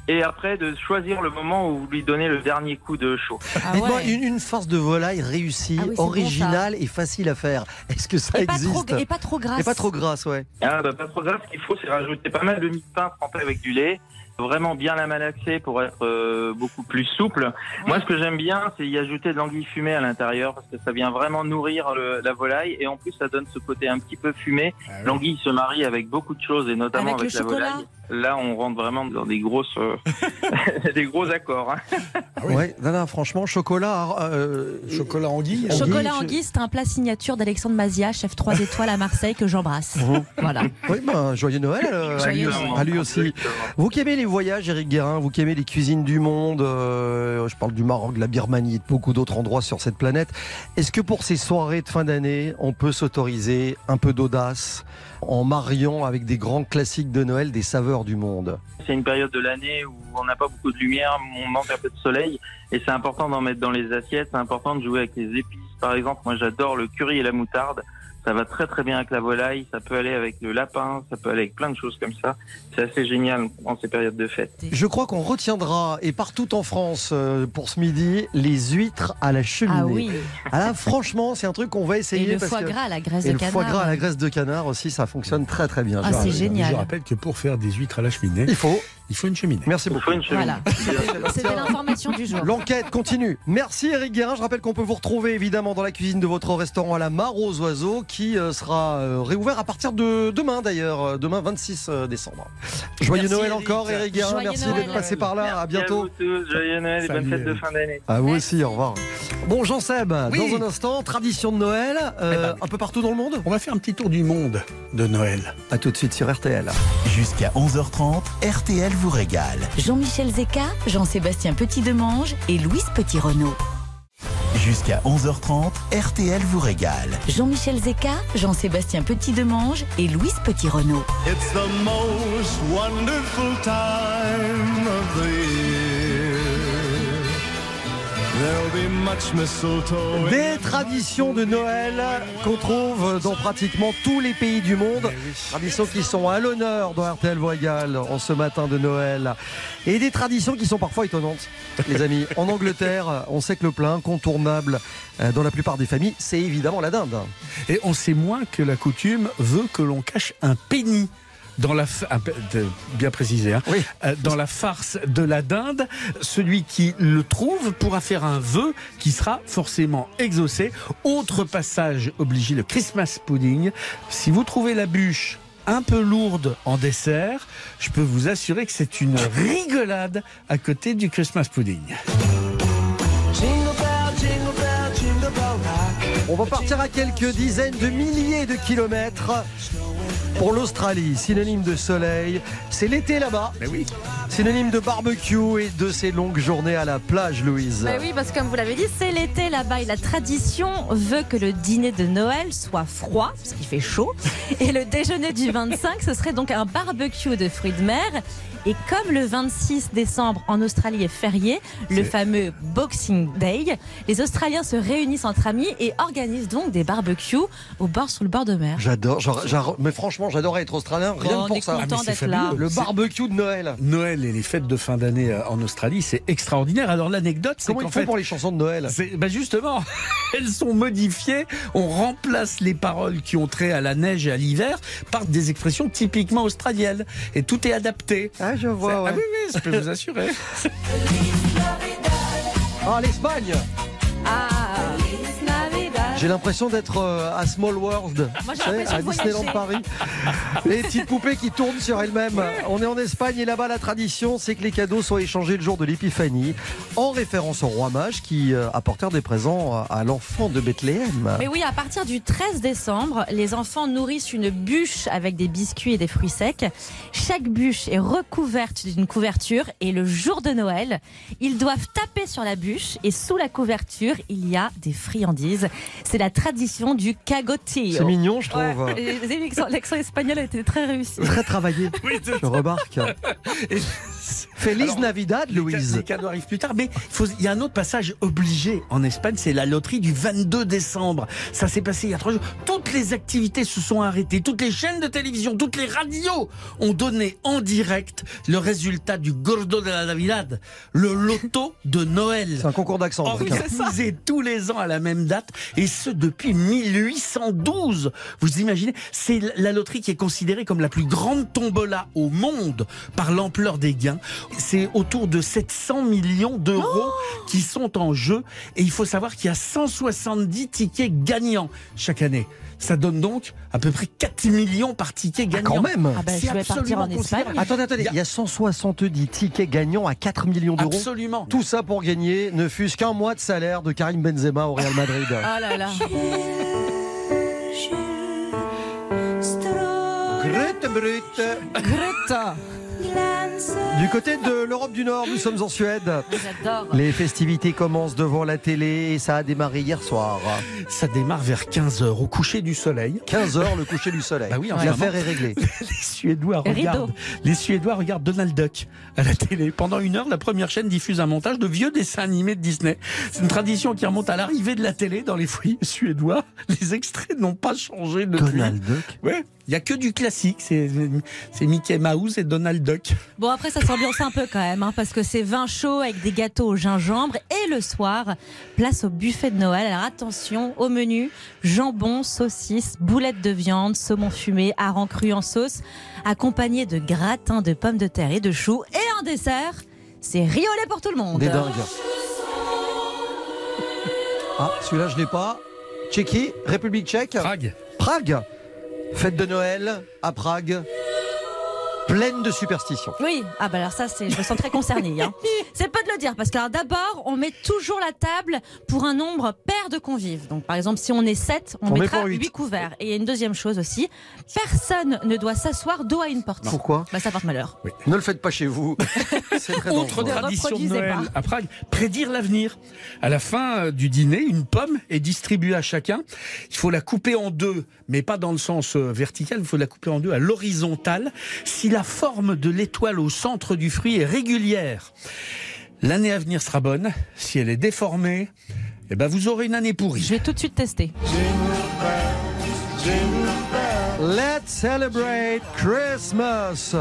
Speaker 11: et après de choisir le moment où vous lui donnez le dernier coup de chaud.
Speaker 5: Ah
Speaker 2: une, une farce de volaille réussie,
Speaker 5: Ah oui, c'est bon,
Speaker 2: originale et facile à faire. Est-ce que ça
Speaker 5: Et pas, trop,
Speaker 2: existe
Speaker 5: et pas trop grasse.
Speaker 2: Et pas trop grasse, ouais.
Speaker 11: Ah, bah, pas trop grave, ce qu'il faut, c'est rajouter pas mal de mie de pain trempé avec du lait. Vraiment bien la malaxer pour être euh, beaucoup plus souple. Moi, ce que j'aime bien, c'est y ajouter de l'anguille fumée à l'intérieur parce que ça vient vraiment nourrir le- la volaille et en plus, ça donne ce côté un petit peu fumé. L'anguille se marie avec beaucoup de choses et notamment
Speaker 5: Avec
Speaker 11: la
Speaker 5: chocolat
Speaker 11: volaille. Là, on rentre vraiment dans des grosses, euh, des gros accords. hein.
Speaker 2: Ouais, non, non, franchement, chocolat. euh,
Speaker 6: Chocolat anguille.
Speaker 5: Chocolat anguille, c'est un plat signature d'Alexandre Mazia, chef 3 étoiles à Marseille, que j'embrasse. Voilà.
Speaker 2: Oui, ben, joyeux Noël euh,
Speaker 5: Joyeux
Speaker 2: à lui-
Speaker 5: Noël.
Speaker 2: à lui aussi. Vous qui aimez les voyages, Eric Guérin, vous qui aimez les cuisines du monde, euh, je parle du Maroc, de la Birmanie et de beaucoup d'autres endroits sur cette planète, est-ce que pour ces soirées de fin d'année, on peut s'autoriser un peu d'audace en mariant avec des grands classiques de Noël des saveurs du monde
Speaker 11: C'est une période de l'année où on n'a pas beaucoup de lumière, on manque un peu de soleil, et c'est important d'en mettre dans les assiettes. C'est important de jouer avec les épices. Par exemple, moi j'adore le curry et la moutarde. Ça va très très bien avec la volaille. Ça peut aller avec le lapin. Ça peut aller avec plein de choses comme ça. C'est assez génial en ces périodes de fête.
Speaker 2: Je crois qu'on retiendra, et partout en France, euh, pour ce midi, les huîtres à la cheminée.
Speaker 5: Ah oui.
Speaker 2: Ah là, franchement, c'est un truc qu'on va
Speaker 5: Et
Speaker 2: essayer.
Speaker 5: le
Speaker 2: parce
Speaker 5: foie
Speaker 2: que-
Speaker 5: gras à la graisse
Speaker 2: Et
Speaker 5: de
Speaker 2: le
Speaker 5: canard.
Speaker 2: foie gras à la graisse de canard aussi, ça fonctionne très très bien.
Speaker 5: Ah,
Speaker 2: Je-
Speaker 5: c'est
Speaker 6: Je
Speaker 5: génial.
Speaker 6: rappelle que pour faire des huîtres à la cheminée,
Speaker 2: Il faut.
Speaker 6: il faut une cheminée.
Speaker 2: Merci
Speaker 11: Il
Speaker 2: beaucoup.
Speaker 11: faut une cheminée.
Speaker 5: Voilà. C'était l'information du jour.
Speaker 2: L'enquête continue. Merci Eric Guérin. Je rappelle qu'on peut vous retrouver évidemment dans la cuisine de votre restaurant à la Mare aux Oiseaux qui euh, sera euh, réouvert à partir de demain d'ailleurs, demain 26 euh, décembre. Joyeux
Speaker 6: Merci,
Speaker 2: Noël
Speaker 6: Eric.
Speaker 2: encore Eric Guérin.
Speaker 5: Joyeux
Speaker 2: Merci d'être passé par là. À
Speaker 11: Merci
Speaker 2: bientôt.
Speaker 11: vous tous. Joyeux Noël et bonne fête de fin d'année.
Speaker 2: À vous aussi, au revoir. Bon Jean Seb,
Speaker 6: Oui.
Speaker 2: dans un instant, tradition de Noël, euh,
Speaker 6: Eh ben,
Speaker 2: un peu partout dans le monde.
Speaker 6: On va faire un petit tour du monde de Noël.
Speaker 2: À tout de suite sur RTL.
Speaker 4: Jusqu'à 11h30, RTL vous régale.
Speaker 3: Jean-Michel Zeka, Jean-Sébastien Petit-Demange et Louise Petit-Renault.
Speaker 4: Jusqu'à 11h30, RTL vous régale.
Speaker 3: Jean-Michel Zeka, Jean-Sébastien Petit-Demange et Louise Petit-Renault.
Speaker 12: It's the most wonderful time of the year.
Speaker 2: Des traditions de Noël qu'on trouve dans pratiquement tous les pays du monde. Traditions qui sont à l'honneur dans RTL Voyal en ce matin de Noël. Et des traditions qui sont parfois étonnantes, les amis. En Angleterre, on sait que le plat incontournable euh, dans la plupart des familles, c'est évidemment la dinde.
Speaker 6: Et on sait moins que la coutume veut que l'on cache un penny. Dans la, de- bien précisé, hein.
Speaker 2: Oui.
Speaker 6: Euh, dans la farce de la dinde, celui qui le trouve pourra faire un vœu qui sera forcément exaucé. Autre passage obligé, le Christmas pudding. Si vous trouvez la bûche un peu lourde en dessert, je peux vous assurer que c'est une rigolade à côté du Christmas pudding.
Speaker 2: On va partir à quelques dizaines de milliers de kilomètres pour l'Australie, synonyme de soleil. C'est l'été là-bas.
Speaker 6: Mais oui.
Speaker 2: Synonyme de barbecue et de ces longues journées à la plage, Louise.
Speaker 5: Bah oui, parce que comme vous l'avez dit, c'est l'été là-bas et la tradition veut que le dîner de Noël soit froid, parce qu'il fait chaud. Et le déjeuner du 25, ce serait donc un barbecue de fruits de mer. Et comme le 26 décembre en Australie est férié, le fameux Boxing Day, les Australiens se réunissent entre amis et organisent donc des barbecues au bord sur le bord de mer.
Speaker 2: J'adore, mais franchement, j'adorais être australien, rien
Speaker 5: Bon,
Speaker 2: que
Speaker 5: on
Speaker 2: pour ça.
Speaker 5: content
Speaker 6: Ah, mais
Speaker 5: là.
Speaker 2: Le barbecue de Noël.
Speaker 6: Noël et les fêtes de fin d'année euh, en Australie, c'est extraordinaire. Alors l'anecdote, c'est
Speaker 2: Comment
Speaker 6: qu'en
Speaker 2: ils font
Speaker 6: fait,
Speaker 2: pour les chansons de Noël?
Speaker 6: bah justement, elles sont modifiées. On remplace les paroles qui ont trait à la neige et à l'hiver par des expressions typiquement australiennes. Et tout est adapté.
Speaker 2: Ah, je vois,
Speaker 6: Ah oui, oui, je peux vous assurer.
Speaker 2: Ah, l'Espagne
Speaker 5: Ah.
Speaker 2: J'ai l'impression d'être euh, à Small World,
Speaker 5: Moi,
Speaker 2: sais, à Disneyland. Paris. Les petites poupées qui tournent sur elles-mêmes. On est en Espagne et là-bas, la tradition, c'est que les cadeaux soient échangés le jour de l'épiphanie, en référence au roi mage qui euh, apportèrent des présents à- à l'enfant de Bethléem.
Speaker 5: Mais oui, à partir du 13 décembre, les enfants nourrissent une bûche avec des biscuits et des fruits secs. Chaque bûche est recouverte d'une couverture et le jour de Noël, ils doivent taper sur la bûche et sous la couverture, il y a des friandises. C'est la tradition du cagotillo.
Speaker 2: C'est mignon, je trouve.
Speaker 5: Ouais. Et vous avez vu, L'accent l'accent espagnol a été très réussi.
Speaker 2: Très travaillé, je remarque. Feliz
Speaker 6: Alors,
Speaker 2: Navidad, Louise.
Speaker 6: Les cadeaux arrivent plus tard, mais il y a un autre passage obligé en Espagne, c'est la loterie du 22 décembre. Ça s'est passé il y a trois jours. Toutes les activités se sont arrêtées, toutes les chaînes de télévision, toutes les radios ont donné en direct le résultat du Gordo de la Navidad, le loto de Noël.
Speaker 2: C'est un concours d'accent.
Speaker 6: Organisé tous les ans à la même date, et ce depuis 1812. Vous imaginez, c'est la loterie qui est considérée comme la plus grande tombola au monde par l'ampleur des gains. C'est autour de 700 millions d'euros qui sont en jeu, et il faut savoir qu'il y a 170 tickets gagnants chaque année. Ça donne donc à peu près 4 millions par ticket gagnant.
Speaker 2: quand même
Speaker 5: Ah ben,
Speaker 6: C'est
Speaker 5: je vais partir
Speaker 6: absolument
Speaker 5: en Espagne.
Speaker 2: Attendez, attendez, il y a 170 tickets gagnants à 4 millions d'euros.
Speaker 6: Absolument.
Speaker 2: Tout ça pour gagner ne fût-ce qu'un mois de salaire de Karim Benzema au Real Madrid.
Speaker 5: Oh là là.
Speaker 2: Grut, brut.
Speaker 5: Greta.
Speaker 2: Du côté de l'Europe du Nord, nous sommes en Suède. Les festivités commencent devant la télé et ça a démarré hier soir.
Speaker 6: Ça démarre vers 15h au coucher du soleil.
Speaker 2: 15h, le coucher du soleil.
Speaker 6: Bah oui,
Speaker 2: L'affaire est réglée.
Speaker 6: Les Suédois regardent, les Suédois regardent Donald Duck à la télé. Pendant une heure, la première chaîne diffuse un montage de vieux dessins animés de Disney. C'est une tradition qui remonte à l'arrivée de la télé dans les foyers suédois. Les extraits n'ont pas changé depuis.
Speaker 2: Donald Duck?
Speaker 6: Ouais, il y a que du classique. C'est Mickey Mouse et Donald Duck.
Speaker 5: Bon, après, ça s'ambiance un peu quand même, hein, parce que c'est vin chaud avec des gâteaux au gingembre. Et le soir, place au buffet de Noël. Alors attention, au menu, jambon, saucisse, boulettes de viande, saumon fumé, hareng cru en sauce, accompagné de gratin de pommes de terre et de choux. Et en dessert, c'est riolet pour tout le monde.
Speaker 2: Des dingues. Ah, celui-là, je l'ai pas. Tchéquie, République tchèque.
Speaker 6: Prague.
Speaker 2: Prague. Fête de Noël à Prague. Pleine de superstitions.
Speaker 5: Oui, ah bah alors ça, c'est, je me sens très concernée. Hein. C'est peu de le dire, parce que alors, d'abord, on met toujours la table pour un nombre pair de convives. Donc par exemple, si on est 7, on,
Speaker 2: On met
Speaker 5: mettra
Speaker 2: pour huit.
Speaker 5: 8 couverts. Et il y a une deuxième chose aussi, personne ne doit s'asseoir dos à une porte.
Speaker 2: Pourquoi
Speaker 5: Bah ça porte malheur.
Speaker 2: Ne le faites pas chez vous. C'est très
Speaker 6: Autre
Speaker 2: dangereux.
Speaker 6: tradition de Noël
Speaker 5: pas.
Speaker 6: à Prague, prédire l'avenir. À la fin euh, du dîner, une pomme est distribuée à chacun. Il faut la couper en deux, mais pas dans le sens euh, vertical, il faut la couper en deux à l'horizontale. Si la forme de l'étoile au centre du fruit est régulière, l'année à venir sera bonne. Si elle est déformée, eh ben vous aurez une année pourrie.
Speaker 5: Je vais tout de suite tester.
Speaker 2: Let's celebrate Christmas.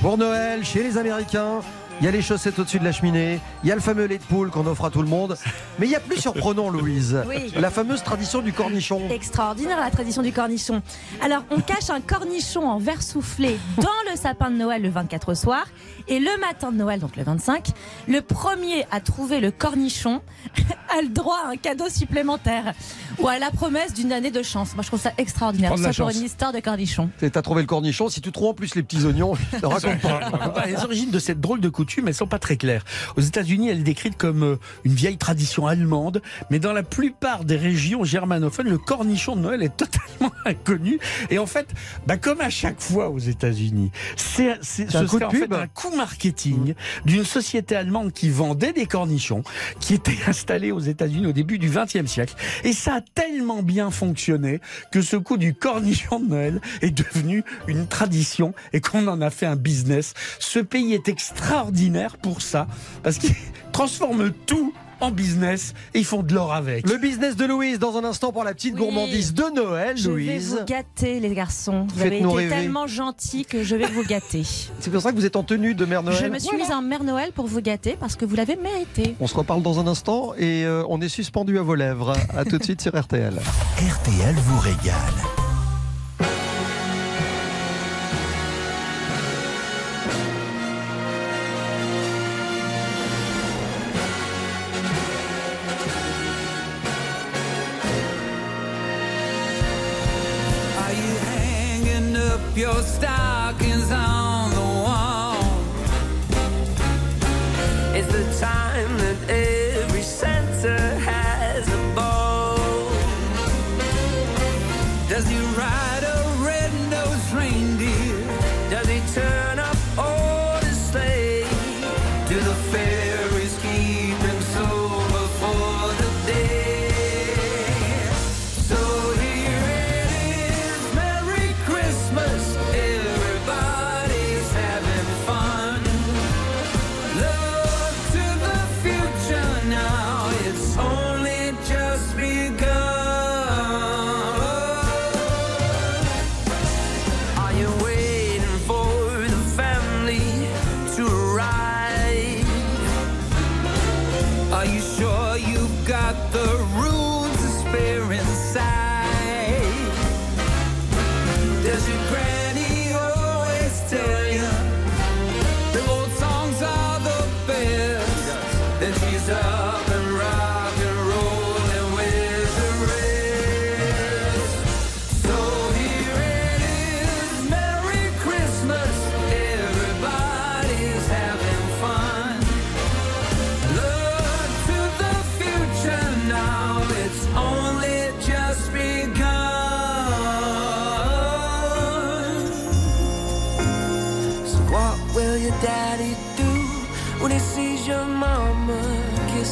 Speaker 2: Pour Noël, chez les Américains, il y a les chaussettes au-dessus de la cheminée, il y a le fameux lait de poule qu'on offre à tout le monde. Mais il y a plus surprenant, Louise.
Speaker 5: Oui.
Speaker 2: La fameuse tradition du cornichon.
Speaker 5: Extraordinaire la tradition du cornichon. Alors, on cache un cornichon en verre soufflé dans le sapin de Noël le 24 au soir. Et le matin de Noël, donc le 25, le premier à trouver le cornichon a le droit à un cadeau supplémentaire ou à la promesse d'une année de chance. Moi, je trouve ça extraordinaire. Ça pour une histoire de cornichon.
Speaker 2: T'as trouvé le cornichon, si tu trouves en plus les petits oignons, je te raconte pas.
Speaker 6: Bah, Les origines de cette drôle de coutume, elles sont pas très claires. Aux États-Unis, elle est décrite comme euh, une vieille tradition allemande, mais dans la plupart des régions germanophones, le cornichon de Noël est totalement inconnu. Et en fait, bah, comme à chaque fois aux États-Unis, c'est, ce
Speaker 2: coup de
Speaker 6: serait en fait
Speaker 2: pub.
Speaker 6: un coup marketing d'une société allemande qui vendait des cornichons, qui était installée aux États-Unis au début du XXe siècle. Et ça a tellement bien fonctionné que ce coup du cornichon de Noël est devenu une tradition et qu'on en a fait un business. Ce pays est extraordinaire pour ça, parce qu'il transforme tout en business et ils font de l'or avec.
Speaker 2: Le business de Louise dans un instant pour la petite
Speaker 5: Oui.
Speaker 2: gourmandise de Noël,
Speaker 5: Je vais
Speaker 2: Louise.
Speaker 5: vous gâter, les garçons. Vous avez été
Speaker 2: rêver.
Speaker 5: tellement gentils que je vais vous gâter.
Speaker 2: C'est pour ça que vous êtes en tenue de Mère Noël.
Speaker 5: Je me suis mise en Mère Noël pour vous gâter parce que vous l'avez mérité.
Speaker 2: On se reparle dans un instant et euh, on est suspendu à vos lèvres. À tout de suite sur RTL.
Speaker 4: RTL vous régale.
Speaker 13: Your stockings on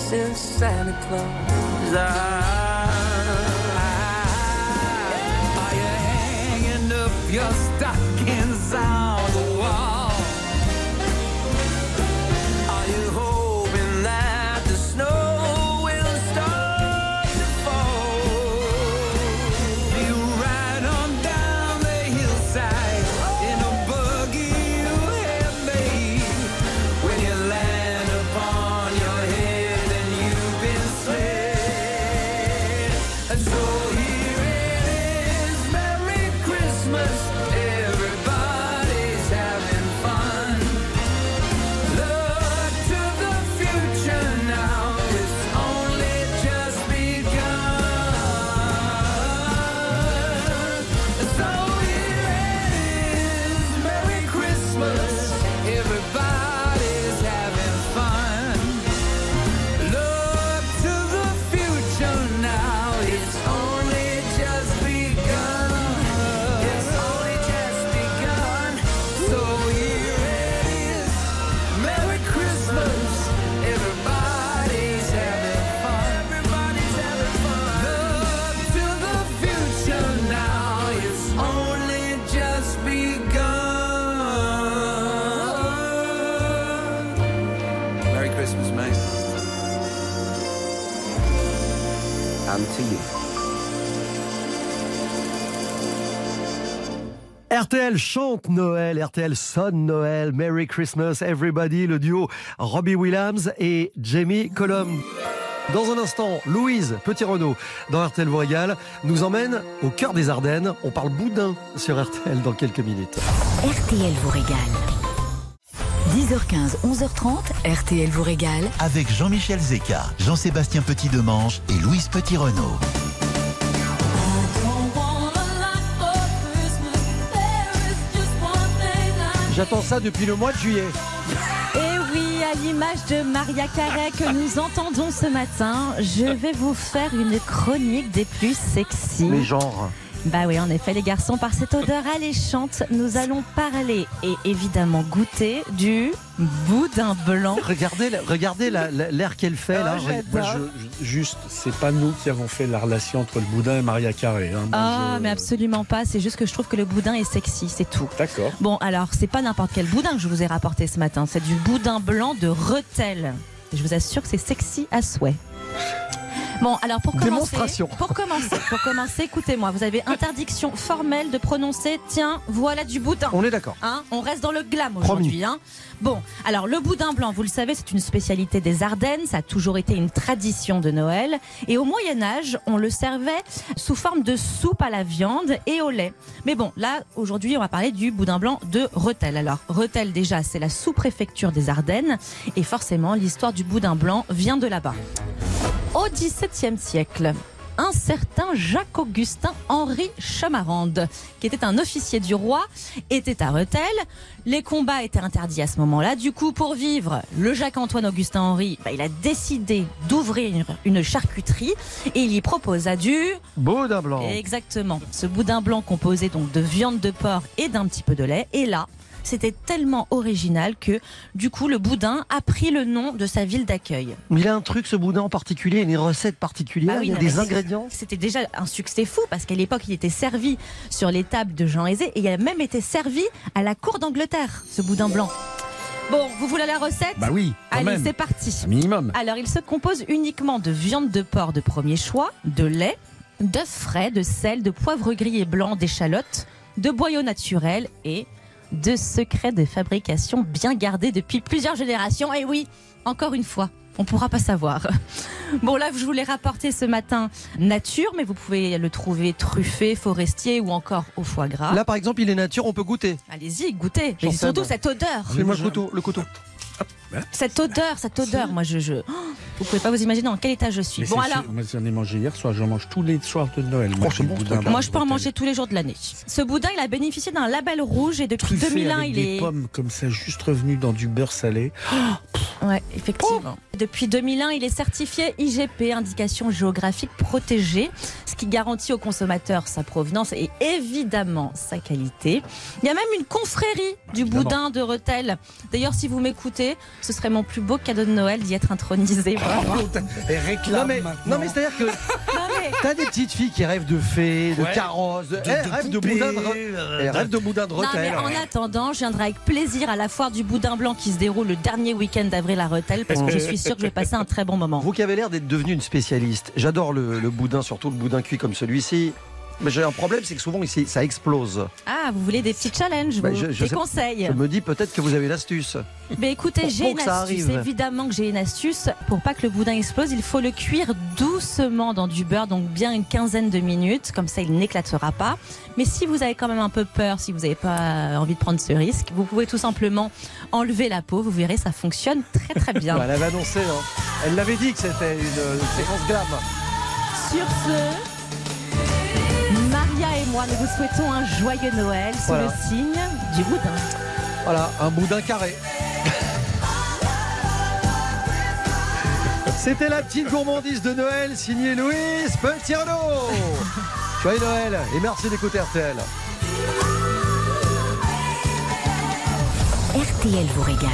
Speaker 13: kissing Santa Claus? Ah, And to you.
Speaker 2: RTL chante Noël, RTL sonne Noël, Merry Christmas Everybody, le duo Robbie Williams et Jamie Cullum. Dans un instant, Louise Petit-Renault dans RTL vous régale nous emmène au cœur des Ardennes. On parle boudin sur RTL dans quelques minutes.
Speaker 3: RTL vous régale. 10h15, 11h30, RTL vous régale.
Speaker 4: Avec Jean-Michel Zeka, Jean-Sébastien Petit-Demange et Louise Petit-Renault.
Speaker 2: J'attends ça depuis le mois de juillet.
Speaker 5: Et oui, à l'image de Maria Carey que nous entendons ce matin, je vais vous faire une chronique des plus sexy.
Speaker 2: Les genres.
Speaker 5: Bah oui, en effet, les garçons, par cette odeur alléchante, nous allons parler et évidemment goûter du boudin blanc.
Speaker 2: Regardez, la- regardez la- la- l'air qu'elle fait là.
Speaker 6: Ah, Moi, je- je- juste, c'est pas nous qui avons fait la relation entre le boudin et Maria Carré. hein.
Speaker 5: Ah,
Speaker 6: je-
Speaker 5: mais absolument pas. C'est juste que je trouve que le boudin est sexy, c'est tout.
Speaker 6: D'accord.
Speaker 5: Bon, alors, c'est pas n'importe quel boudin que je vous ai rapporté ce matin. C'est du boudin blanc de Rethel. Et je vous assure que c'est sexy à souhait. Bon, alors pour commencer,
Speaker 2: Démonstration.
Speaker 5: pour commencer, pour commencer, écoutez-moi, vous avez interdiction formelle de prononcer tiens, voilà du boudin.
Speaker 2: On est d'accord.
Speaker 5: Hein, on reste dans le glam aujourd'hui. Hein. Bon, alors le boudin blanc, vous le savez, c'est une spécialité des Ardennes. Ça a toujours été une tradition de Noël. Et au Moyen Âge, on le servait sous forme de soupe à la viande et au lait. Mais bon, là, aujourd'hui, on va parler du boudin blanc de Rethel. Alors, Rethel, déjà, c'est la sous-préfecture des Ardennes. Et forcément, l'histoire du boudin blanc vient de là-bas. Au XVIIe siècle, un certain Jacques-Augustin Henri Chamarande, qui était un officier du roi, était à Rethel. Les combats étaient interdits à ce moment-là. Du coup, pour vivre, le Jacques-Antoine Augustin Henri, bah, il a décidé d'ouvrir une charcuterie et il y proposa du
Speaker 2: Boudin blanc.
Speaker 5: Exactement. Ce boudin blanc composé donc de viande de porc et d'un petit peu de lait. Et là, c'était tellement original que du coup le boudin a pris le nom de sa ville d'accueil.
Speaker 2: Il a un truc, ce boudin en particulier, une recette particulière,
Speaker 5: Bah oui,
Speaker 2: il y a des ingrédients.
Speaker 5: C'était déjà un succès fou parce qu'à l'époque il était servi sur les tables de Jean Aizé et il a même été servi à la cour d'Angleterre, ce boudin blanc. Bon, vous voulez la recette?
Speaker 6: Bah oui, quand
Speaker 5: Allez, c'est parti.
Speaker 6: Un minimum.
Speaker 5: Alors, il se compose uniquement de viande de porc de premier choix, de lait, d'œufs frais, de sel, de poivre gris et blanc, d'échalotes, de boyaux naturels et de secrets de fabrication bien gardés depuis plusieurs générations. Et oui, encore une fois. On pourra pas savoir. Bon là, je vous l'ai rapporté ce matin nature, mais vous pouvez le trouver truffé, forestier ou encore au foie gras.
Speaker 2: Là, par exemple, il est nature, on peut goûter.
Speaker 5: Allez-y, goûtez. Mais
Speaker 2: Chantal.
Speaker 5: surtout cette odeur.
Speaker 2: Fais-moi le couteau, le couteau.
Speaker 5: Cette odeur, cette odeur. Moi, je, je... Oh, vous pouvez pas vous imaginer dans quel état je suis.
Speaker 6: Mais
Speaker 5: Bon
Speaker 6: c'est
Speaker 5: alors.
Speaker 6: sûr, Moi, j'en ai mangé hier soir, j'en mange tous les soirs de Noël. Moi,
Speaker 2: c'est
Speaker 6: le
Speaker 2: bon, ce
Speaker 6: boudin
Speaker 2: truc-là.
Speaker 6: blanc
Speaker 5: Moi, je peux en manger tous les jours de l'année. Ce boudin, il a bénéficié d'un label rouge et depuis
Speaker 6: Truffé
Speaker 5: 2001,
Speaker 6: avec
Speaker 5: il
Speaker 6: des
Speaker 5: est.
Speaker 6: pommes comme ça, juste revenu dans du beurre salé.
Speaker 5: Ouais, effectivement. Depuis 2001, il est certifié IGP, indication géographique protégée, ce qui garantit au consommateur sa provenance et évidemment sa qualité. Il y a même une confrérie du
Speaker 6: Évidemment.
Speaker 5: boudin de Rethel. D'ailleurs, si vous m'écoutez, ce serait mon plus beau cadeau de Noël d'y être intronisé.
Speaker 6: Et réclame
Speaker 2: Non mais,
Speaker 6: maintenant.
Speaker 2: non mais c'est-à-dire que t'as des petites filles qui rêvent de fées, de
Speaker 6: Ouais.
Speaker 2: carrosses, de,
Speaker 6: De- de
Speaker 2: rêvent de boudin de,
Speaker 6: euh,
Speaker 2: rêvent de boudin de
Speaker 5: Non, mais en attendant, je viendrai avec plaisir à la foire du boudin blanc qui se déroule le dernier week-end d'avril à Rethel parce que je suis sûre que je vais passer un très bon moment.
Speaker 2: Vous qui avez l'air d'être devenu une spécialiste, j'adore le, le boudin, surtout le boudin cuit comme celui-ci. Mais j'ai un problème, c'est que souvent ici, ça explose.
Speaker 5: Ah, vous voulez des petits challenges,
Speaker 2: Bah,
Speaker 5: vous,
Speaker 2: je- je
Speaker 5: des
Speaker 2: sais-
Speaker 5: conseils
Speaker 2: Je me dis peut-être que vous avez l'astuce.
Speaker 5: Mais écoutez, j'ai une astuce. Évidemment que j'ai une astuce. Pour pas que le boudin explose, il faut le cuire doucement dans du beurre, donc bien une quinzaine de minutes. Comme ça, il n'éclatera pas. Mais si vous avez quand même un peu peur, si vous n'avez pas envie de prendre ce risque, vous pouvez tout simplement enlever la peau. Vous verrez, ça fonctionne très très bien.
Speaker 2: Elle avait annoncé, hein. elle l'avait dit que c'était une, une séquence glam.
Speaker 5: Sur ce, et moi, nous vous souhaitons un joyeux Noël sous
Speaker 2: Voilà.
Speaker 5: le signe du boudin.
Speaker 2: Voilà, un boudin carré. C'était la petite gourmandise de Noël signée Louise Renaud. Joyeux Noël et merci d'écouter RTL.
Speaker 3: RTL vous régale.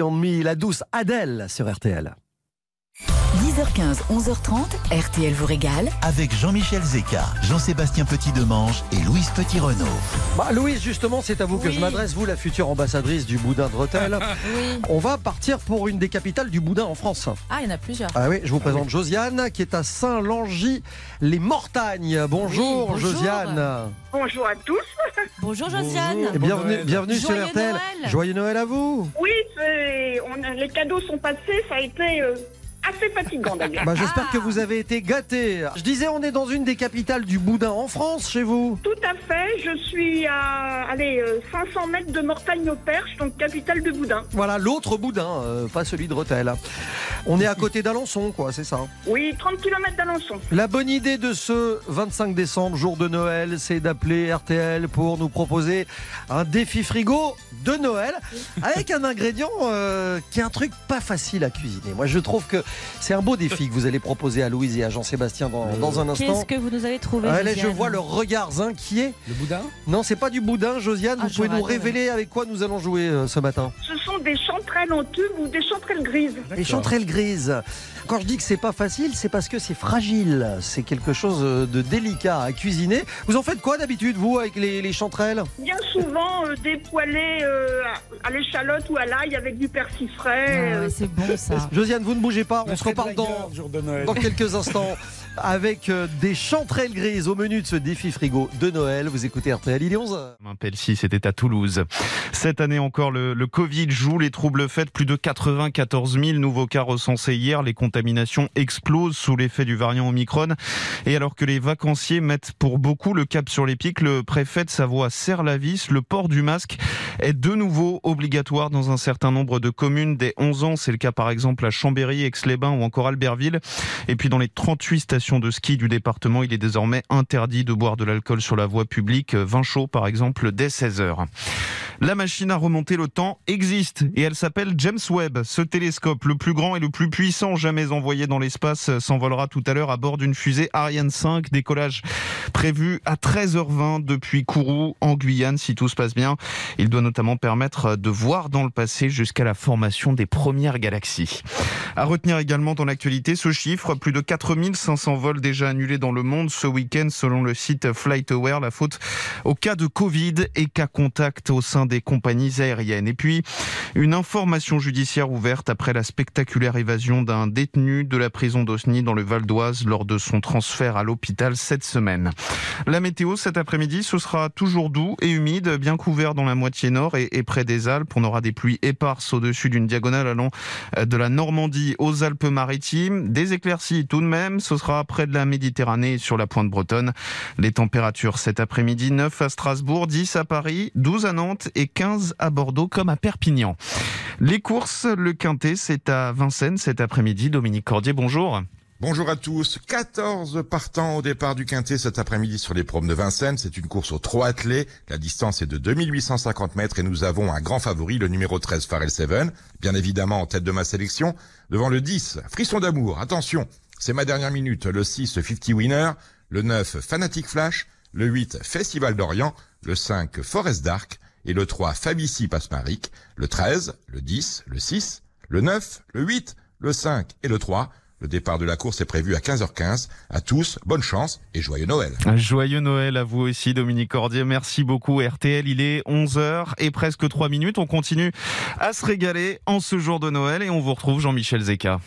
Speaker 2: Easy on Me, la douce Adèle sur RTL.
Speaker 3: 10h15, 11h30, RTL vous régale.
Speaker 4: Avec Jean-Michel Zeka, Jean-Sébastien Petit-Demange et Louise Petit-Renaud.
Speaker 2: Bah, Louise, justement, c'est à vous que je m'adresse, vous, la future ambassadrice du boudin de Rethel.
Speaker 5: Oui.
Speaker 2: On va partir pour une des capitales du boudin en France.
Speaker 5: Ah, il y en a plusieurs.
Speaker 2: Ah oui, je vous présente Josiane, qui est à Saint-Langy-les-Mortagnes. Bonjour,
Speaker 5: Oui, bonjour.
Speaker 2: Josiane.
Speaker 14: Bonjour à tous.
Speaker 5: Bonjour Josiane.
Speaker 2: Et bienvenue, bienvenue sur RTL.
Speaker 5: Noël.
Speaker 2: Joyeux Noël à vous.
Speaker 14: Oui, c'est- on a- les cadeaux sont passés, ça a été euh, assez fatigant d'ailleurs.
Speaker 2: Bah, J'espère que vous avez été gâtés. Je disais, on est dans une des capitales du boudin en France, chez vous.
Speaker 14: Tout à fait, je suis à allez, euh, 500 mètres de Mortagne-au-Perche, donc capitale du Boudin.
Speaker 2: Voilà, l'autre boudin, euh, pas celui de Rethel. On est à côté d'Alençon, quoi, c'est ça.
Speaker 14: Oui, 30 km d'Alençon.
Speaker 2: La bonne idée de ce 25 décembre, jour de Noël, c'est d'appeler RTL pour nous proposer un défi frigo de Noël avec un ingrédient euh, qui est un truc pas facile à cuisiner. Moi, je trouve que c'est un beau défi que vous allez proposer à Louise et à Jean-Sébastien dans, dans un instant.
Speaker 5: Qu'est-ce que vous nous avez trouvé
Speaker 2: Allez, je vois le regard inquiet.
Speaker 6: Le boudin
Speaker 2: Non, c'est pas du boudin, Josiane.
Speaker 5: Ah,
Speaker 2: vous pouvez nous révéler avec quoi nous allons jouer euh, ce matin
Speaker 14: Ce sont des chanterelles en tube ou des chanterelles grises.
Speaker 2: Les chanterelles grises. Quand je dis que c'est pas facile, c'est parce que c'est fragile. C'est quelque chose de délicat à cuisiner. Vous en faites quoi d'habitude, vous, avec les, les chanterelles?
Speaker 14: Bien souvent euh, des poêlés euh, à- l'échalote ou à l'ail avec du persil frais.
Speaker 5: Ah
Speaker 14: euh,
Speaker 5: ouais, c'est bon ça.
Speaker 2: Josiane, vous ne bougez pas. On se reparle dans, dans quelques instants avec euh, des chanterelles grises au menu de ce défi frigo de Noël. Vous écoutez RTL, il est 11h.
Speaker 15: Pelsi, c'était à Toulouse. Cette année encore, le, le Covid joue les troubles faits. Plus de 94 000 nouveaux cas recensés hier. Les contaminations explosent sous l'effet du variant Omicron. Et alors que les vacanciers mettent pour beaucoup le cap sur les pics, le préfet de Savoie serre la vis. Le port du masque est de nouveau obligatoire dans un certain nombre de communes dès 11 ans. C'est le cas par exemple à Chambéry, Aix-les-Bains ou encore Albertville. Et puis dans les 38 stations de ski du département, il est désormais interdit de boire de l'alcool sur la voie publique. Vin chaud par exemple dès 16 heures. La machine à remonter le temps existe et elle s'appelle James Webb. Ce télescope, le plus grand et le plus puissant jamais envoyé dans l'espace, s'envolera tout à l'heure à bord d'une fusée Ariane 5. Décollage prévu à 13h20 depuis Kourou en Guyane si tout se passe bien. Il doit notamment permettre de voir dans le passé jusqu'à la formation des premières galaxies. À retenir également dans l'actualité ce chiffre, plus de 4500 vols déjà annulés dans le monde ce week-end selon le site FlightAware. La faute au cas de Covid et cas contact au sein des compagnies aériennes. Et puis, une information judiciaire ouverte après la spectaculaire évasion d'un détenu de la prison d'Osny dans le Val d'Oise lors de son transfert à l'hôpital cette semaine. La météo cet après-midi, ce sera toujours doux et humide, bien couvert dans la moitié nord et, près des Alpes. On aura des pluies éparses au-dessus d'une diagonale allant euh, de la Normandie aux Alpes-Maritimes. Des éclaircies tout de même, ce sera près de la Méditerranée et sur la pointe bretonne. Les températures cet après-midi, 9 à Strasbourg, 10 à Paris, 12 à Nantes 15 à Bordeaux comme à Perpignan. Les courses, le Quintet, c'est à Vincennes cet après-midi. Dominique Cordier, bonjour.
Speaker 16: Bonjour à tous. 14 partants au départ du Quintet cet après-midi sur les promes de Vincennes. C'est une course aux trois attelés. La distance est de 2850 mètres et nous avons un grand favori, le numéro 13, Farrell Seven. Bien évidemment en tête de ma sélection. Devant le 10, Frisson d'amour. Attention, c'est ma dernière minute. Le 6, 50 Winner. Le 9, Fanatic Flash. Le 8, Festival d'Orient. Le 5, Forest Dark. Et le 3, Fabici Pasmaric. Le 13, le 10, le 6, le 9, le 8, le 5 et le 3. Le départ de la course est prévu à 15h15. À tous, bonne chance et joyeux Noël.
Speaker 15: Joyeux Noël à vous aussi, Dominique Cordier. Merci beaucoup, RTL. Il est 11h et presque 3 minutes. On continue à se régaler en ce jour de Noël et on vous retrouve Jean-Michel Zeka.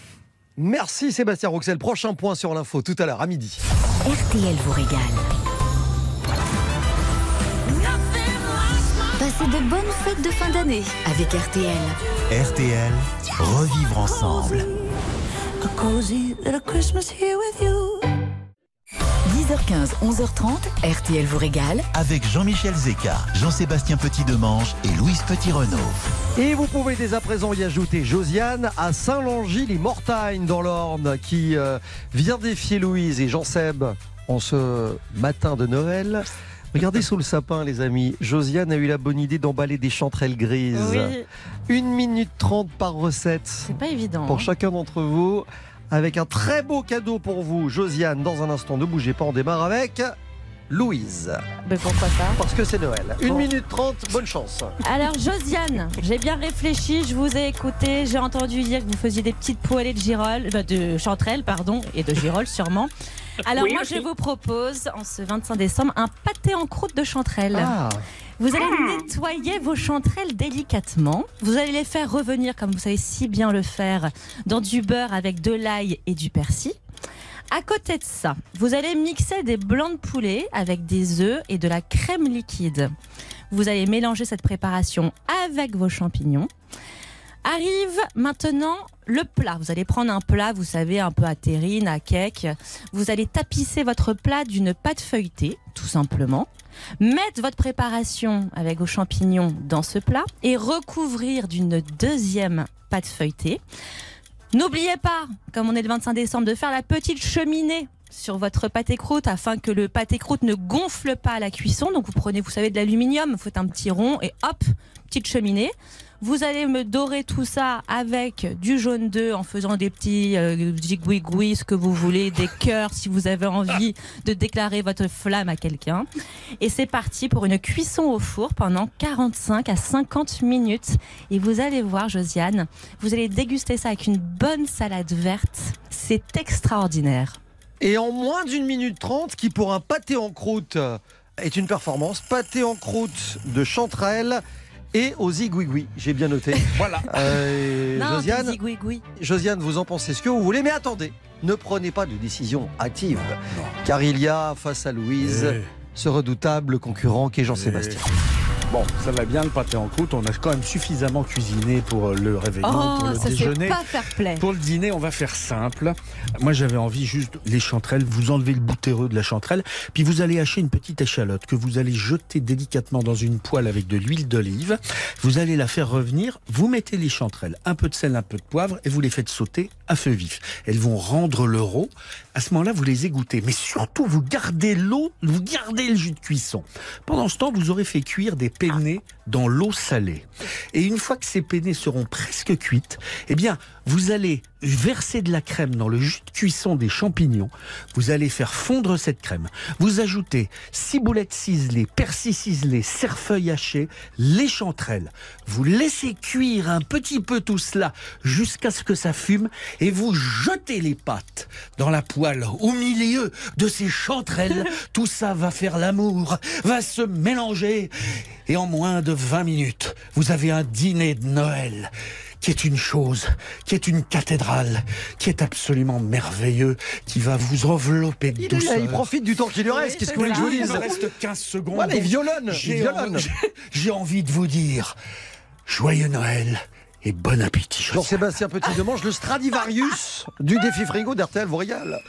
Speaker 2: Merci Sébastien Roxel. Prochain point sur l'info tout à l'heure à midi.
Speaker 3: RTL vous régale. De bonnes fêtes de fin d'année avec RTL.
Speaker 4: RTL, revivre ensemble.
Speaker 3: 10h15, 11h30, RTL vous régale.
Speaker 4: Avec Jean-Michel Zeka, Jean-Sébastien Petit-Demange et Louise Petit-Renaud.
Speaker 2: Et vous pouvez dès à présent y ajouter Josiane à Saint-Langy-les-Mortagnes dans l'Orne qui euh, vient défier Louise et Jean-Seb en ce matin de Noël. Regardez sous le sapin, les amis. Josiane a eu la bonne idée d'emballer des chanterelles grises.
Speaker 5: Oui.
Speaker 2: Une minute trente par recette.
Speaker 5: C'est pas évident.
Speaker 2: Pour
Speaker 5: hein.
Speaker 2: chacun d'entre vous. Avec un très beau cadeau pour vous, Josiane. Dans un instant, ne bougez pas, on démarre avec Louise.
Speaker 5: Mais pourquoi pas?
Speaker 2: Parce que c'est Noël. 1
Speaker 5: Bon.
Speaker 2: minute 30, bonne chance.
Speaker 5: Alors Josiane, j'ai bien réfléchi, je vous ai écouté, j'ai entendu dire que vous faisiez des petites poêlées de girolles, euh, de chanterelles pardon, et de girolles sûrement. Alors
Speaker 14: Oui,
Speaker 5: moi
Speaker 14: aussi.
Speaker 5: je vous propose en ce 25 décembre un pâté en croûte de chanterelles.
Speaker 2: Ah.
Speaker 5: Vous allez nettoyer vos chanterelles délicatement. Vous allez les faire revenir, comme vous savez si bien le faire, dans du beurre avec de l'ail et du persil. À côté de ça, vous allez mixer des blancs de poulet avec des œufs et de la crème liquide. Vous allez mélanger cette préparation avec vos champignons. Arrive maintenant le plat. Vous allez prendre un plat, vous savez, un peu à terrine, à cake. Vous allez tapisser votre plat d'une pâte feuilletée, tout simplement. Mettre votre préparation avec vos champignons dans ce plat et recouvrir d'une deuxième pâte feuilletée. N'oubliez pas, comme on est le 25 décembre, de faire la petite cheminée sur votre pâté croûte afin que le pâté croûte ne gonfle pas à la cuisson. Donc vous prenez, vous savez, de l'aluminium, vous faites un petit rond et hop, petite cheminée. Vous allez me dorer tout ça avec du jaune d'œuf en faisant des petits euh, zigouigouis, ce que vous voulez, des cœurs si vous avez envie de déclarer votre flamme à quelqu'un. Et c'est parti pour une cuisson au four pendant 45 à 50 minutes. Et vous allez voir, Josiane, vous allez déguster ça avec une bonne salade verte. C'est extraordinaire.
Speaker 2: Et en moins d'une minute trente, qui pour un pâté en croûte est une performance, pâté en croûte de chanterelle et aux zigouigouis. J'ai bien noté.
Speaker 6: Voilà.
Speaker 2: Euh,
Speaker 5: Non,
Speaker 2: Josiane. Josiane, vous en pensez ce que vous voulez, mais attendez, ne prenez pas de décision hâtive, car il y a face à Louise
Speaker 6: Eh.
Speaker 2: ce redoutable concurrent qu'est Jean-Sébastien.
Speaker 6: Bon, ça va bien le pâté en croûte. On a quand même suffisamment cuisiné pour euh, le réveillon,
Speaker 5: Oh,
Speaker 6: pour le
Speaker 5: ça
Speaker 6: déjeuner.
Speaker 5: pas fair.
Speaker 6: Pour le dîner, on va faire simple. Moi, j'avais envie juste les chanterelles. Vous enlevez le boutéreux de la chanterelle, puis vous allez hacher une petite échalote que vous allez jeter délicatement dans une poêle avec de l'huile d'olive. Vous allez la faire revenir. Vous mettez les chanterelles, un peu de sel, un peu de poivre, et vous les faites sauter à feu vif. Elles vont rendre le rot. À ce moment-là, vous les égouttez, mais surtout vous gardez l'eau, vous gardez le jus de cuisson. Pendant ce temps, vous aurez fait cuire des dans l'eau salée. Et une fois que ces penne seront presque cuites, eh bien, vous allez verser de la crème dans le jus de cuisson des champignons. Vous allez faire fondre cette crème. Vous ajoutez ciboulettes ciselées, persil ciselé, cerfeuil haché, les chanterelles. Vous laissez cuire un petit peu tout cela jusqu'à ce que ça fume et vous jetez les pâtes dans la poêle au milieu de ces chanterelles. Tout ça va faire l'amour, va se mélanger et en moins de 20 minutes, vous avez un dîner de Noël qui est une chose, qui est une cathédrale, qui est absolument merveilleux, qui va vous envelopper de
Speaker 2: Il, est
Speaker 6: douceur.
Speaker 2: là, il profite du temps qui lui reste. Qu'est-ce que vous voulez que je vous
Speaker 6: Il
Speaker 2: dise
Speaker 6: me reste 15 secondes.
Speaker 2: Voilà, il violonne, il
Speaker 6: J'ai
Speaker 2: violonne.
Speaker 6: envie- J'ai envie de vous dire joyeux Noël et bon appétit.
Speaker 2: Jean-Sébastien Petit-Demange, le Stradivarius du défi frigo d'RTL vous régale.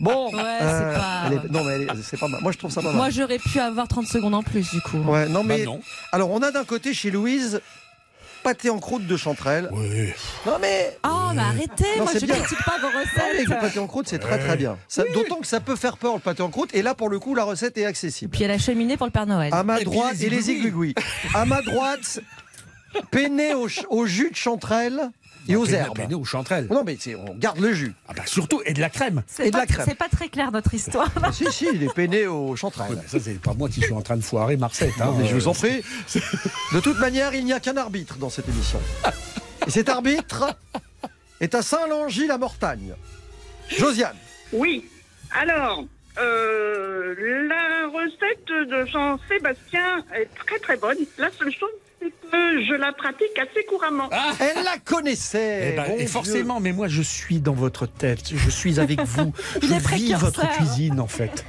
Speaker 2: Bon,
Speaker 5: Ouais,
Speaker 2: euh,
Speaker 5: c'est pas-
Speaker 2: elle est- non mais elle est- c'est pas mal. Moi je trouve ça pas mal.
Speaker 5: Moi j'aurais pu avoir 30 secondes en plus du coup.
Speaker 2: Ouais, non mais
Speaker 6: Bah non.
Speaker 2: alors on a d'un côté chez Louise pâté en croûte de chanterelle.
Speaker 6: Oui.
Speaker 2: Non mais
Speaker 5: Oh, mais arrêtez,
Speaker 2: Non,
Speaker 5: moi
Speaker 2: c'est
Speaker 5: je
Speaker 2: bien.
Speaker 5: critique pas vos
Speaker 2: Non, mais
Speaker 5: recettes.
Speaker 2: le pâté en croûte c'est très très bien. Ça- D'autant que ça peut faire peur le pâté en croûte et là pour le coup la recette est accessible.
Speaker 5: Puis il y a la cheminée pour le Père Noël.
Speaker 2: À ma
Speaker 6: Et
Speaker 2: droite
Speaker 6: les
Speaker 2: et les
Speaker 6: igouigouis.
Speaker 2: À ma droite penne au, au jus de chanterelle et aux herbes.
Speaker 6: aux chanterelles.
Speaker 2: Non mais on garde le jus.
Speaker 6: Ah bah surtout, et de la crème.
Speaker 5: C'est
Speaker 2: et de
Speaker 5: pas,
Speaker 2: la crème.
Speaker 5: c'est pas très clair notre histoire.
Speaker 2: Ah, si si, il est penne au
Speaker 6: Oui,
Speaker 2: chanterelle.
Speaker 6: bah ça, c'est pas moi qui suis en train de foirer Marcette. Hein.
Speaker 2: Mais je vous en prie. De toute manière, il n'y a qu'un arbitre dans cette émission. Et cet arbitre est à Saint-Langy-la-Mortagne. Josiane.
Speaker 14: Oui. Alors, euh, la recette de Jean-Sébastien est très très bonne. La seule chose, c'est que je la pratique assez couramment.
Speaker 2: Elle la connaissait.
Speaker 6: Eh ben,
Speaker 2: bon
Speaker 6: et
Speaker 2: Dieu.
Speaker 6: forcément, mais moi je suis dans votre tête, je suis avec vous, je vis votre cuisine en fait.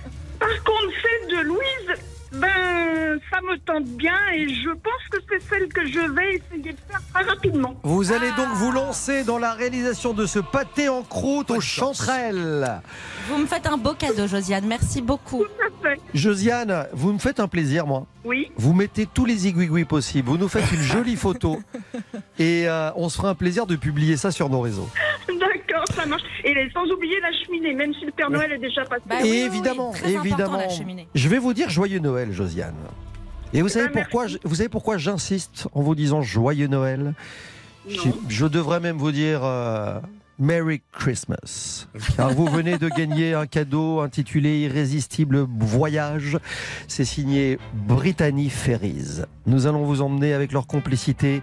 Speaker 14: Ça me tente bien et je pense que c'est celle que je vais essayer de faire très rapidement.
Speaker 2: Vous allez donc vous lancer dans la réalisation de ce pâté en croûte aux chanterelles.
Speaker 5: Vous me faites un beau cadeau, Josiane. Merci beaucoup.
Speaker 14: Tout à fait.
Speaker 2: Josiane, vous me faites un plaisir, moi.
Speaker 14: Oui.
Speaker 2: Vous mettez tous les igouigouis possibles. Vous nous faites une jolie photo. Et euh, on se fera un plaisir de publier ça sur nos réseaux.
Speaker 14: D'accord, ça marche. Et sans oublier la cheminée, même si le Père Noël est déjà passé.
Speaker 5: Bah oui,
Speaker 2: évidemment, évidemment.
Speaker 5: la cheminée.
Speaker 2: Je vais vous dire joyeux Noël, Josiane. Et vous savez
Speaker 14: ben,
Speaker 2: pourquoi je- Vous savez pourquoi j'insiste en vous disant joyeux Noël? Je, devrais même vous dire euh, Merry Christmas. Car vous venez de gagner un cadeau intitulé Irrésistible Voyage. C'est signé Brittany Ferries. Nous allons vous emmener avec leur complicité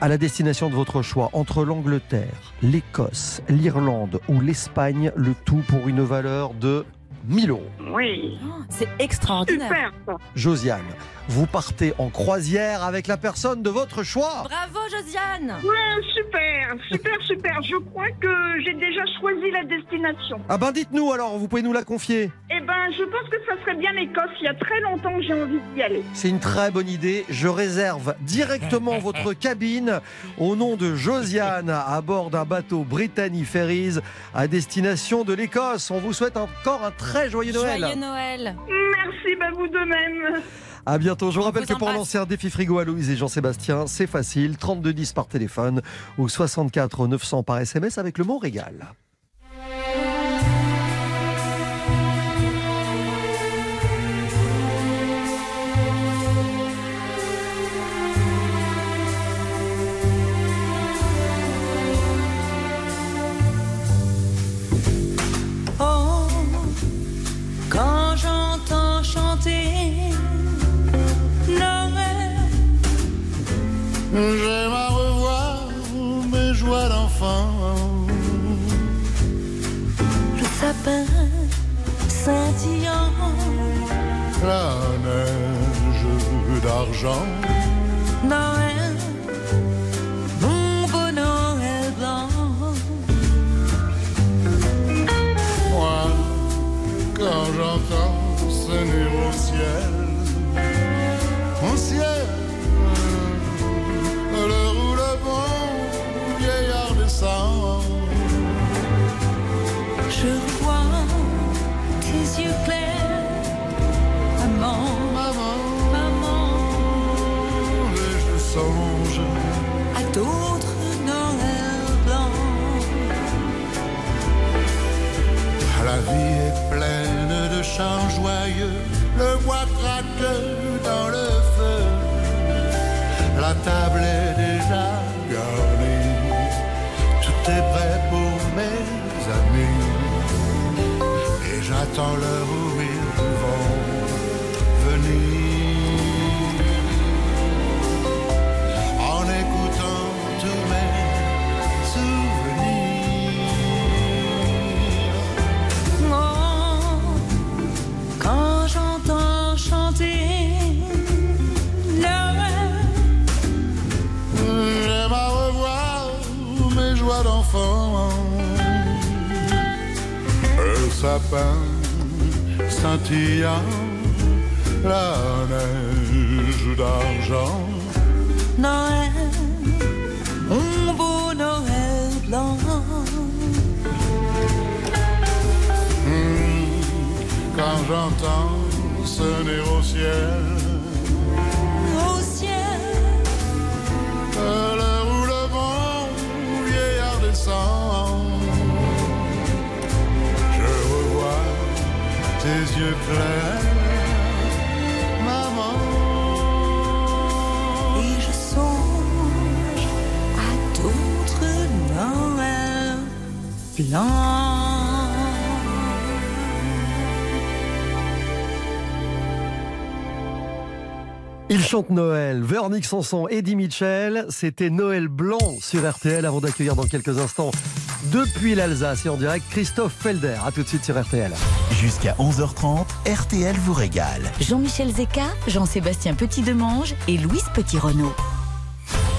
Speaker 2: à la destination de votre choix entre l'Angleterre, l'Écosse, l'Irlande ou l'Espagne, le tout pour une valeur de 1000 euros.
Speaker 14: Oui.
Speaker 5: C'est extraordinaire.
Speaker 14: Super.
Speaker 2: Josiane, vous partez en croisière avec la personne de votre choix.
Speaker 5: Bravo Josiane
Speaker 14: Ouais, super, super, super. Je crois que j'ai déjà choisi la destination.
Speaker 2: Ah ben dites-nous alors, vous pouvez nous la confier.
Speaker 14: Eh ben, je pense que ça serait bien l'Écosse. Il y a très longtemps que j'ai envie d'y aller.
Speaker 2: C'est une très bonne idée. Je réserve directement votre cabine au nom de Josiane à bord d'un bateau Brittany Ferries à destination de l'Écosse. On vous souhaite encore un très joyeux Noël.
Speaker 5: Joyeux Noël
Speaker 14: Merci, bah vous de même.
Speaker 2: À bientôt. Je vous rappelle que pour lancer un défi frigo à Louise et Jean-Sébastien, c'est facile. 3210 par téléphone ou 64 900 par SMS avec le mot régal.
Speaker 12: Au ciel, Au ciel,
Speaker 9: à
Speaker 12: l'heure où le bon vieillard descend, je revois tes yeux clairs, maman.
Speaker 9: et je songe à d'autres Noël blancs.
Speaker 2: Ils chantent Noël, Véronique Sanson, Eddie Mitchell. C'était Noël blanc sur RTL avant d'accueillir dans quelques instants, depuis l'Alsace et en direct, Christophe Felder. A tout de suite sur RTL.
Speaker 4: Jusqu'à 11h30, RTL vous régale.
Speaker 3: Jean-Michel Zeka, Jean-Sébastien Petit-Demange et Louise Petit-Renault.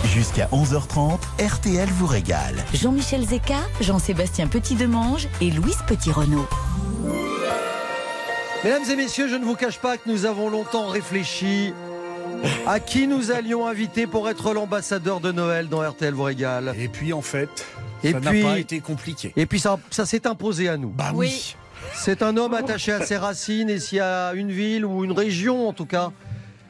Speaker 4: Jusqu'à 11h30, RTL vous régale.
Speaker 3: Jean-Michel Zeka, Jean-Sébastien Petit-Demange et Louise Petit-Renault.
Speaker 2: Mesdames et messieurs, je ne vous cache pas que nous avons longtemps réfléchi à qui nous allions inviter pour être l'ambassadeur de Noël dans RTL vous régale?
Speaker 6: Et puis en fait,
Speaker 2: Et
Speaker 6: ça
Speaker 2: puis-
Speaker 6: n'a pas été compliqué.
Speaker 2: Et puis ça, ça s'est imposé à nous.
Speaker 6: Bah oui.
Speaker 2: C'est un homme attaché à ses racines et s'il y a une ville ou une région en tout cas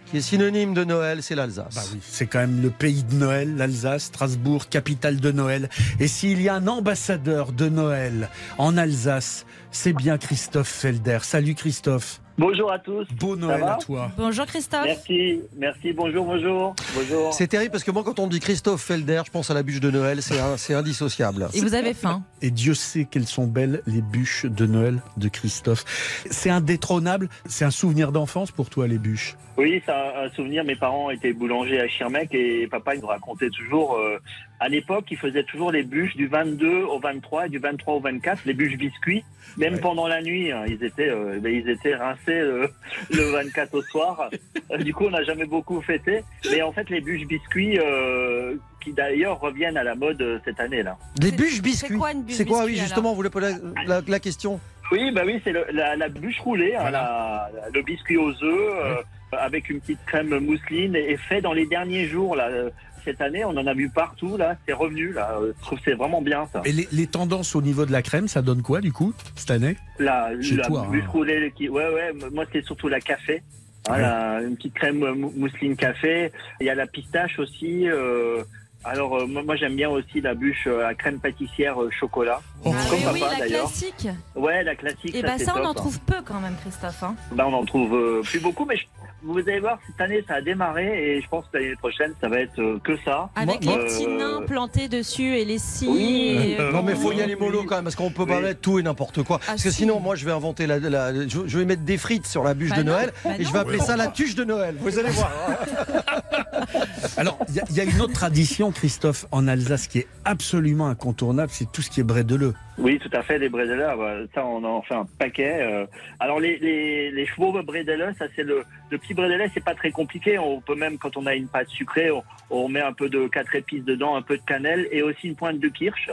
Speaker 2: qui est synonyme de Noël, c'est l'Alsace.
Speaker 6: Bah oui, c'est quand même le pays de Noël, l'Alsace, Strasbourg, capitale de Noël. Et s'il y a un ambassadeur de Noël en Alsace, c'est bien Christophe Felder. Salut Christophe.
Speaker 17: Bonjour à tous.
Speaker 6: Beau Noël à toi.
Speaker 5: Bonjour Christophe.
Speaker 17: Merci, merci. Bonjour, bonjour. Bonjour.
Speaker 2: C'est terrible parce que moi, quand on me dit Christophe Felder, je pense à la bûche de Noël. C'est indissociable.
Speaker 5: Et vous avez faim
Speaker 6: Et Dieu sait qu'elles sont belles, les bûches de Noël de Christophe. C'est indétrônable, c'est un souvenir d'enfance pour toi, les bûches.
Speaker 17: Oui, c'est un, souvenir. Mes parents étaient boulangers à Schirmeck et papa il nous racontait toujours. euh, à l'époque, il faisait toujours les bûches du 22 au 23 et du 23 au 24, les bûches biscuits. Même pendant la nuit, hein, ils étaient, euh, ben, ils étaient rincés euh, le 24 au soir. Euh, du coup, on n'a jamais beaucoup fêté. Mais en fait, les bûches biscuits, euh, qui d'ailleurs reviennent à la mode euh, cette année-là.
Speaker 2: Les bûches biscuits.
Speaker 5: quoi une bûche
Speaker 2: C'est quoi, oui,
Speaker 5: biscuit,
Speaker 2: justement, vous voulez poser la, la- la question?
Speaker 17: Oui, bah oui, c'est la, la bûche roulée, hein, la- la- le biscuit aux œufs, euh, avec une petite crème mousseline, et, fait dans les derniers jours. Là, euh, cette année, on en a vu partout. Là, c'est revenu. Là, Euh, je trouve que c'est vraiment bien ça.
Speaker 6: Et les, les tendances au niveau de la crème, ça donne quoi, du coup, cette année?
Speaker 17: La,
Speaker 6: Chez
Speaker 17: la
Speaker 6: toi,
Speaker 17: bûche
Speaker 6: hein.
Speaker 17: roulée, qui, ouais, ouais. Moi, c'est surtout la café. Hein,
Speaker 6: Ouais.
Speaker 17: la- une petite crème mou- mousseline café. Il y a la pistache aussi. euh, alors, euh, moi, j'aime bien aussi la bûche euh, à crème pâtissière euh, chocolat.
Speaker 5: Ah
Speaker 17: Comme
Speaker 5: oui, oui,
Speaker 17: papa,
Speaker 5: la
Speaker 17: d'ailleurs.
Speaker 5: classique.
Speaker 17: Ouais, la classique.
Speaker 5: Et
Speaker 17: ça,
Speaker 5: bah ça, on
Speaker 17: top,
Speaker 5: en
Speaker 17: hein.
Speaker 5: trouve peu quand même, Christophe. hein.
Speaker 17: Bah, on en trouve euh, plus beaucoup, mais je- vous allez voir, cette année, ça a démarré et je pense que l'année prochaine, ça va être euh, que ça.
Speaker 5: Avec
Speaker 17: Moi,
Speaker 5: les petits
Speaker 17: euh,
Speaker 5: nains plantés dessus et les scies.
Speaker 17: Oui. Euh,
Speaker 2: Non mais faut y aller mollo quand même parce qu'on peut pas
Speaker 17: Oui.
Speaker 2: mettre tout et n'importe quoi. parce que
Speaker 5: si.
Speaker 2: sinon moi je vais inventer la, la- je, je vais mettre des frites sur la bûche
Speaker 5: Bah
Speaker 2: de
Speaker 5: non,
Speaker 2: Noël
Speaker 5: bah
Speaker 2: et je vais appeler ça la tuche de Noël. Vous allez voir.
Speaker 6: Alors, il y a- il y, a une autre tradition, Christophe, en Alsace qui est absolument incontournable, c'est tout ce qui est brédeleux.
Speaker 17: Oui, tout à fait, les brédeleurs, bah, ça on en fait un paquet. Alors les, les, les chevaux brédeleurs, ça c'est le, le petit brédelais, c'est pas très compliqué. On peut même, quand on a une pâte sucrée, on, on met un peu de quatre épices dedans, un peu de cannelle et aussi une pointe de kirsch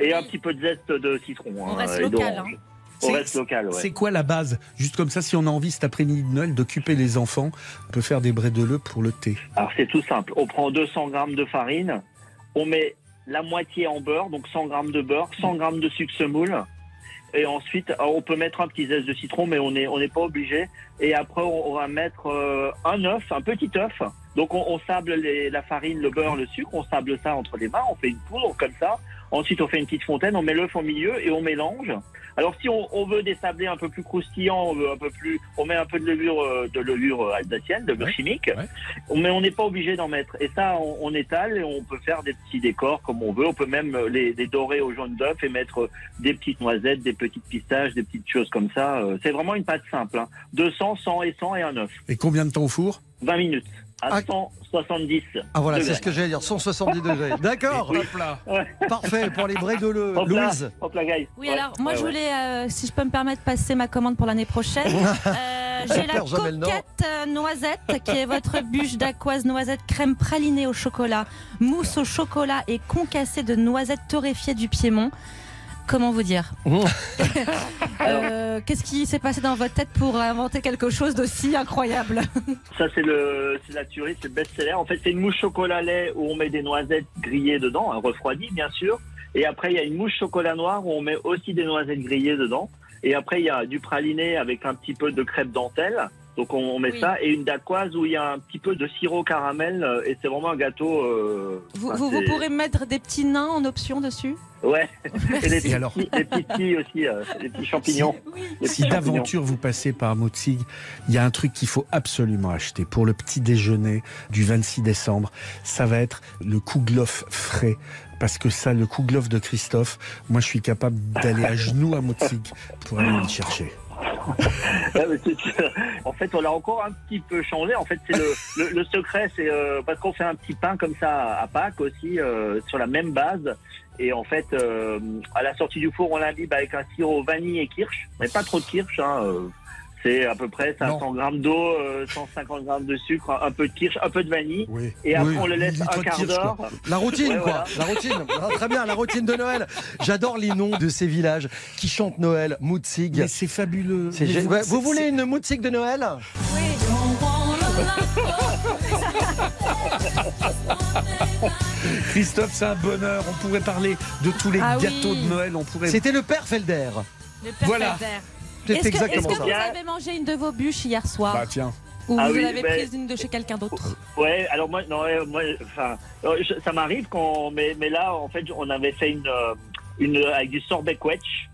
Speaker 17: et un petit peu de zeste de citron.
Speaker 5: On
Speaker 17: hein,
Speaker 5: reste
Speaker 17: et
Speaker 5: local. hein.
Speaker 17: On
Speaker 6: C'est-
Speaker 17: reste local, ouais.
Speaker 6: C'est quoi la base? Juste comme ça, si on a envie cet après-midi de Noël d'occuper les enfants, on peut faire des brédeleux pour le thé.
Speaker 17: Alors c'est tout simple. On prend 200 grammes de farine, on met la moitié en beurre, donc 100 grammes de beurre, 100 grammes de sucre semoule. Et ensuite, on peut mettre un petit zeste de citron, mais on n'est on pas obligé. Et après, on, on va mettre euh, un œuf, un petit œuf. Donc on, on sable les- la farine, le beurre, le sucre, on sable ça entre les mains, on fait une poudre comme ça. Ensuite, on fait une petite fontaine, on met l'œuf au milieu et on mélange. Alors si on, on veut des sablés un peu plus croustillants, on veut un peu plus, on met un peu de levure, euh, de levure euh, alsacienne, de levure chimique. Mais on n'est pas obligé d'en mettre. Et ça, on, on étale et on peut faire des petits décors comme on veut. On peut même euh, les, les dorer au jaune d'œuf et mettre des petites noisettes, des petites pistaches, des petites choses comme ça. C'est vraiment une pâte simple. Hein. 200, 100 et 100 et un œuf.
Speaker 6: Et combien de temps au four?
Speaker 17: 20 minutes. À 170.
Speaker 2: Ah voilà,
Speaker 17: degrés.
Speaker 2: c'est ce que j'allais dire, 170 degrés. D'accord.
Speaker 17: Oui.
Speaker 2: Parfait pour les brédeleux.
Speaker 17: Hop là,
Speaker 2: Louise.
Speaker 17: hop là, guys.
Speaker 5: Oui,
Speaker 17: Ouais,
Speaker 5: alors moi
Speaker 17: ouais,
Speaker 5: je
Speaker 17: ouais.
Speaker 5: voulais, euh, si je peux me permettre, passer ma commande pour l'année prochaine. Euh, J'ai la
Speaker 2: Nord.
Speaker 5: coquette euh, noisette, qui est votre bûche d'aquoise noisette crème pralinée au chocolat, mousse au chocolat et concassée de noisettes torréfiées du Piémont. Comment vous dire Euh, Qu'est-ce qui s'est passé dans votre tête pour inventer quelque chose d'aussi incroyable
Speaker 17: Ça, c'est le, c'est la tuerie, c'est le best-seller. En fait, c'est une mousse chocolat lait où on met des noisettes grillées dedans, hein, refroidies, bien sûr. Et après, il y a une mousse chocolat noir où on met aussi des noisettes grillées dedans. Et après, il y a du praliné avec un petit peu de crêpe dentelle. Donc, on, on met
Speaker 5: Oui.
Speaker 17: ça. Et une dacquoise où il y a un petit peu de sirop caramel. euh, Et c'est vraiment un gâteau. euh,
Speaker 5: vous,
Speaker 17: enfin,
Speaker 5: vous, pourrez mettre des petits nains en option dessus
Speaker 17: Ouais. Et les, petits,
Speaker 6: alors
Speaker 17: les petites filles aussi, euh, les petits champignons.
Speaker 6: Si
Speaker 17: petits
Speaker 6: d'aventure vous passez par Motzig, il y a un truc qu'il faut absolument acheter pour le petit déjeuner du 26 décembre. Ça va être le kouglof frais. Parce que ça, le kouglof de Christophe, moi je suis capable d'aller à genoux à Motzig pour aller le chercher.
Speaker 17: C'est- en fait, on l'a encore un petit peu changé. En fait, c'est le, secret, c'est euh, parce qu'on fait un petit pain comme ça à Pâques aussi, euh, sur la même base. Et en fait, euh, à la sortie du four, on l'imbibe avec un sirop vanille et kirsch, mais pas trop de kirsch. Hein, c'est à peu près 500 grammes d'eau, euh, 150 grammes de sucre, un peu de kirsch, un peu de vanille. Et après,
Speaker 2: Oui,
Speaker 17: on le laisse un quart d'heure.
Speaker 2: La routine,
Speaker 17: Ouais,
Speaker 2: quoi.
Speaker 17: voilà.
Speaker 2: La routine. Ah, très bien, la routine de Noël. J'adore les noms de ces villages qui chantent Noël. Mutzig.
Speaker 6: Mais c'est fabuleux.
Speaker 2: C'est
Speaker 6: Mais
Speaker 2: gé-
Speaker 6: vous-
Speaker 2: Ouais,
Speaker 6: c'est-
Speaker 2: vous voulez une Mutzig de Noël?
Speaker 6: Christophe, c'est un bonheur. On pourrait parler de tous les
Speaker 5: Ah oui.
Speaker 6: gâteaux de Noël. On pourrait.
Speaker 2: C'était le père Felder.
Speaker 5: Le père
Speaker 6: Voilà.
Speaker 5: Felder.
Speaker 2: C'est
Speaker 5: Est-ce que, est-ce vous avez mangé une de vos bûches hier soir
Speaker 6: Bah tiens.
Speaker 5: Ou
Speaker 17: Ah
Speaker 5: vous
Speaker 17: oui,
Speaker 5: l'avez
Speaker 17: mais-
Speaker 5: prise une de chez quelqu'un d'autre
Speaker 17: Ouais, alors moi, non, ouais, moi, enfin, euh, je- ça m'arrive quand, mais, mais là, en fait, on avait fait une, euh, une avec du sorbet quetch.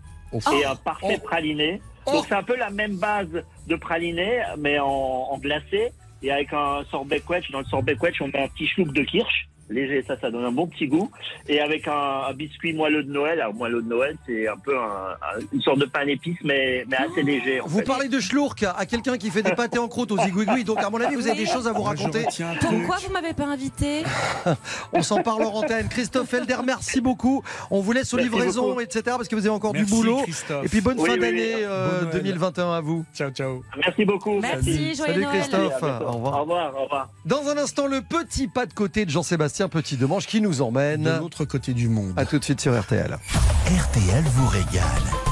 Speaker 17: et un parfait praliné. Donc c'est un peu la même base de praliné, mais en, en glacé. Et avec un sorbet quetch, dans le sorbet quetch, on met un petit chlouc de kirsch. Léger, ça, ça donne un bon petit goût. Et avec un, un biscuit moelleux de Noël. Alors, moelleux de Noël, c'est un peu un- un- une sorte de pain d'épices, mais, mais assez léger. En
Speaker 2: Vous
Speaker 17: fait.
Speaker 2: parlez de schlourk à quelqu'un qui fait des pâtés en croûte aux zigouigouis, donc à mon avis, vous avez des choses à vous raconter.
Speaker 5: Pourquoi vous m'avez pas invité
Speaker 2: On s'en parle en antenne. Christophe Elder, merci beaucoup. On vous laisse aux
Speaker 6: Merci
Speaker 2: livraisons,
Speaker 6: beaucoup.
Speaker 2: etc. Parce que vous avez encore
Speaker 6: Merci,
Speaker 2: du boulot.
Speaker 6: Christophe.
Speaker 2: Et puis bonne
Speaker 6: Oui,
Speaker 2: fin
Speaker 6: oui,
Speaker 2: d'année
Speaker 6: oui.
Speaker 2: euh,
Speaker 6: Bon Noël.
Speaker 2: 2021 à vous.
Speaker 6: Ciao, ciao.
Speaker 17: Merci beaucoup.
Speaker 5: Merci, joyeux
Speaker 2: Salut
Speaker 5: Noël.
Speaker 2: Christophe. Revoir.
Speaker 17: Au revoir, au revoir.
Speaker 2: Dans un instant, le petit pas de côté de Jean-Sébastien Petit Demange qui nous emmène.
Speaker 6: De l'autre côté du monde.
Speaker 2: À tout de suite sur RTL.
Speaker 4: RTL vous régale.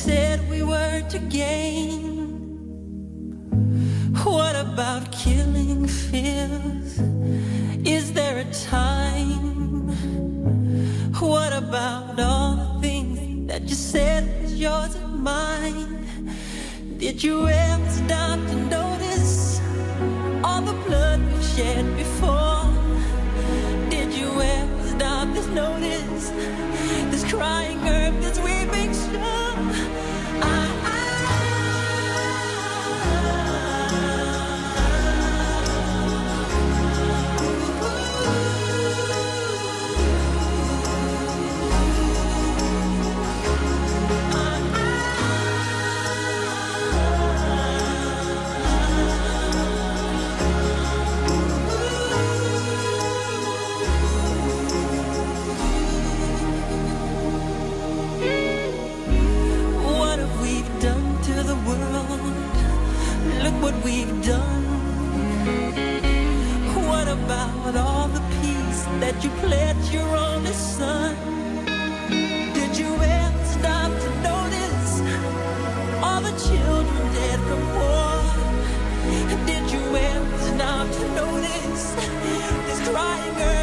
Speaker 9: Said we were to gain? What about killing fears? Is there a time? What about all the things that you said was yours and mine? Did you ever stop to notice all the blood we've shed before? Did you ever stop to notice this crying earth, this weeping shore? You pledged your son? Did you ever stop to notice all the children dead from war? Did you ever stop to notice this crying earth,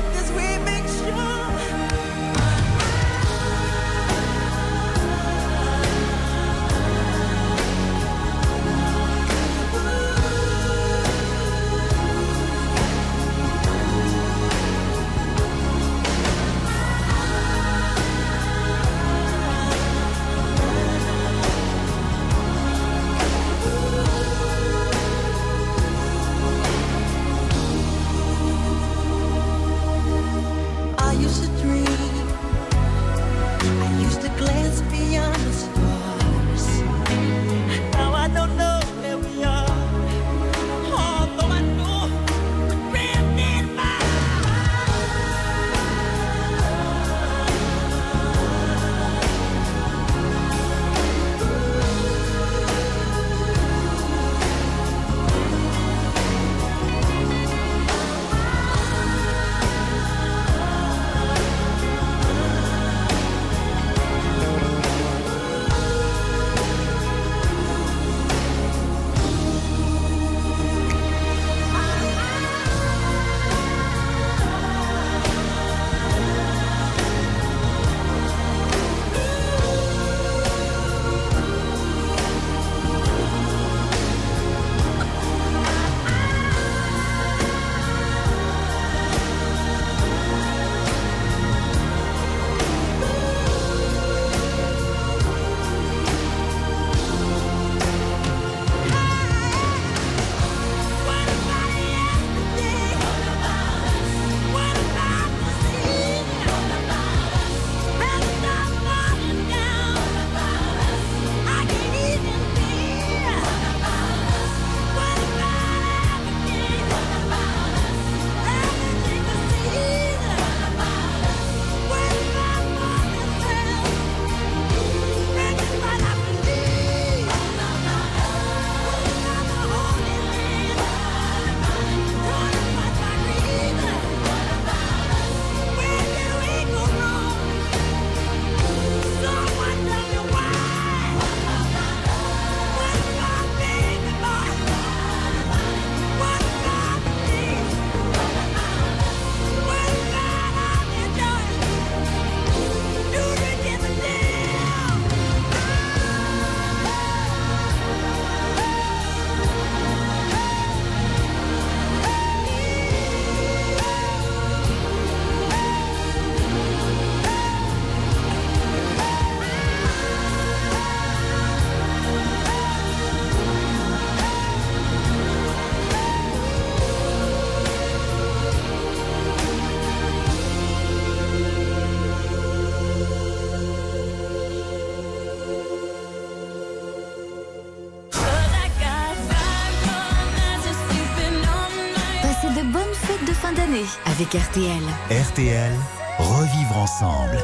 Speaker 3: avec RTL.
Speaker 4: RTL, revivre ensemble.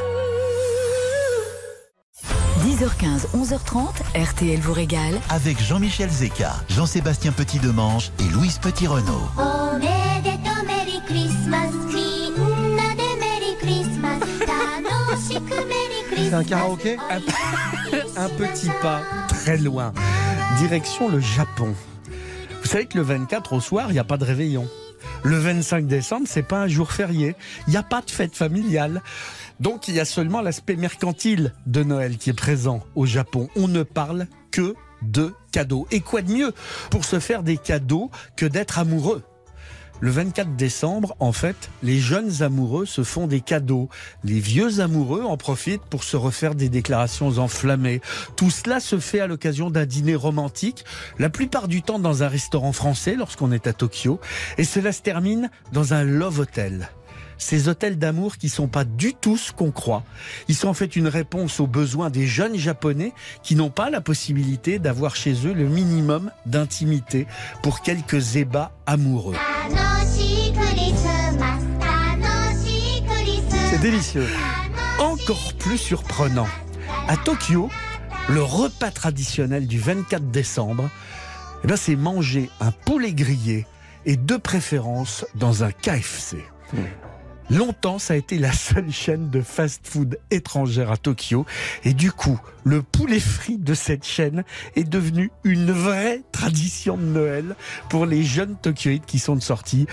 Speaker 3: 10h15, 11h30, RTL vous régale.
Speaker 4: Avec Jean-Michel Zeka, Jean-Sébastien Petit-Demange et Louise Petit-Renault.
Speaker 2: C'est un karaoké
Speaker 6: un petit pas très loin. Direction le Japon. Vous savez que le 24 au soir, il n'y a pas de réveillon. Le 25 décembre, c'est pas un jour férié. Il n'y a pas de fête familiale. Donc il y a seulement l'aspect mercantile de Noël qui est présent au Japon. On ne parle que de cadeaux. Et quoi de mieux pour se faire des cadeaux que d'être amoureux? Le 24 décembre, en fait, les jeunes amoureux se font des cadeaux. Les vieux amoureux en profitent pour se refaire des déclarations enflammées. Tout cela se fait à l'occasion d'un dîner romantique, la plupart du temps dans un restaurant français lorsqu'on est à Tokyo. Et cela se termine dans un love hotel ces hôtels d'amour qui sont pas du tout ce qu'on croit. Ils sont en fait une réponse aux besoins des jeunes japonais qui n'ont pas la possibilité d'avoir chez eux le minimum d'intimité pour quelques ébats amoureux.
Speaker 2: C'est délicieux.
Speaker 6: Encore plus surprenant, à Tokyo, le repas traditionnel du 24 décembre, eh ben, c'est manger un poulet grillé et de préférence dans un KFC. Mmh. Longtemps, ça a été la seule chaîne de fast-food étrangère à Tokyo. Et du coup, le poulet frit de cette chaîne est devenu une vraie tradition de Noël pour les jeunes Tokyoïdes qui sont de sortie.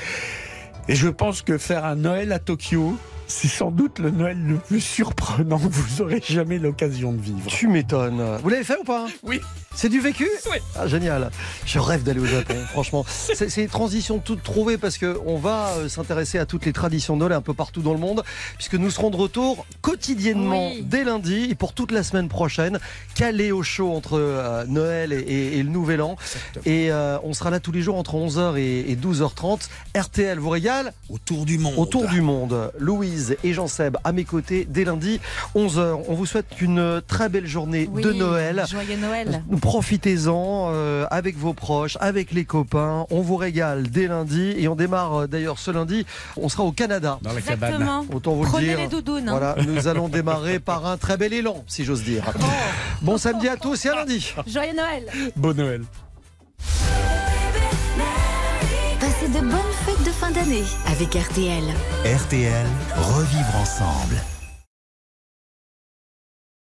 Speaker 6: Et je pense que faire un Noël à Tokyo, c'est sans doute le Noël le plus surprenant que vous aurez jamais l'occasion de vivre.
Speaker 2: Tu m'étonnes. Vous l'avez fait ou pas?
Speaker 6: Oui.
Speaker 2: C'est du vécu?
Speaker 6: Oui.
Speaker 2: Ah, génial. Je rêve d'aller au Japon, franchement. C'est une transition toute trouvée parce que on va euh, s'intéresser à toutes les traditions de Noël un peu partout dans le monde, puisque nous serons de retour quotidiennement
Speaker 5: Oui.
Speaker 2: dès lundi et pour toute la semaine prochaine, calé au chaud entre euh, Noël et, et- et le Nouvel An. Et euh, on sera là tous les jours entre 11h et, et 12h30. RTL vous régale?
Speaker 6: Autour du monde.
Speaker 2: autour du monde. Louise et Jean-Seb à mes côtés dès lundi 11h. On vous souhaite une très belle journée
Speaker 5: Oui,
Speaker 2: de Noël.
Speaker 5: Joyeux Noël.
Speaker 2: Profitez-en euh, avec vos proches, avec les copains. On vous régale dès lundi et on démarre euh, d'ailleurs ce lundi. On sera au Canada.
Speaker 6: Dans la
Speaker 5: Exactement.
Speaker 2: Autant vous
Speaker 5: Prenez
Speaker 2: le dire.
Speaker 5: les doudounes. hein.
Speaker 2: Voilà, nous allons démarrer par un très bel élan, si j'ose dire. Bon samedi à tous et à lundi.
Speaker 5: Joyeux Noël.
Speaker 6: Bon Noël.
Speaker 3: Passez de bonnes fêtes de fin d'année avec RTL.
Speaker 4: RTL, revivre ensemble.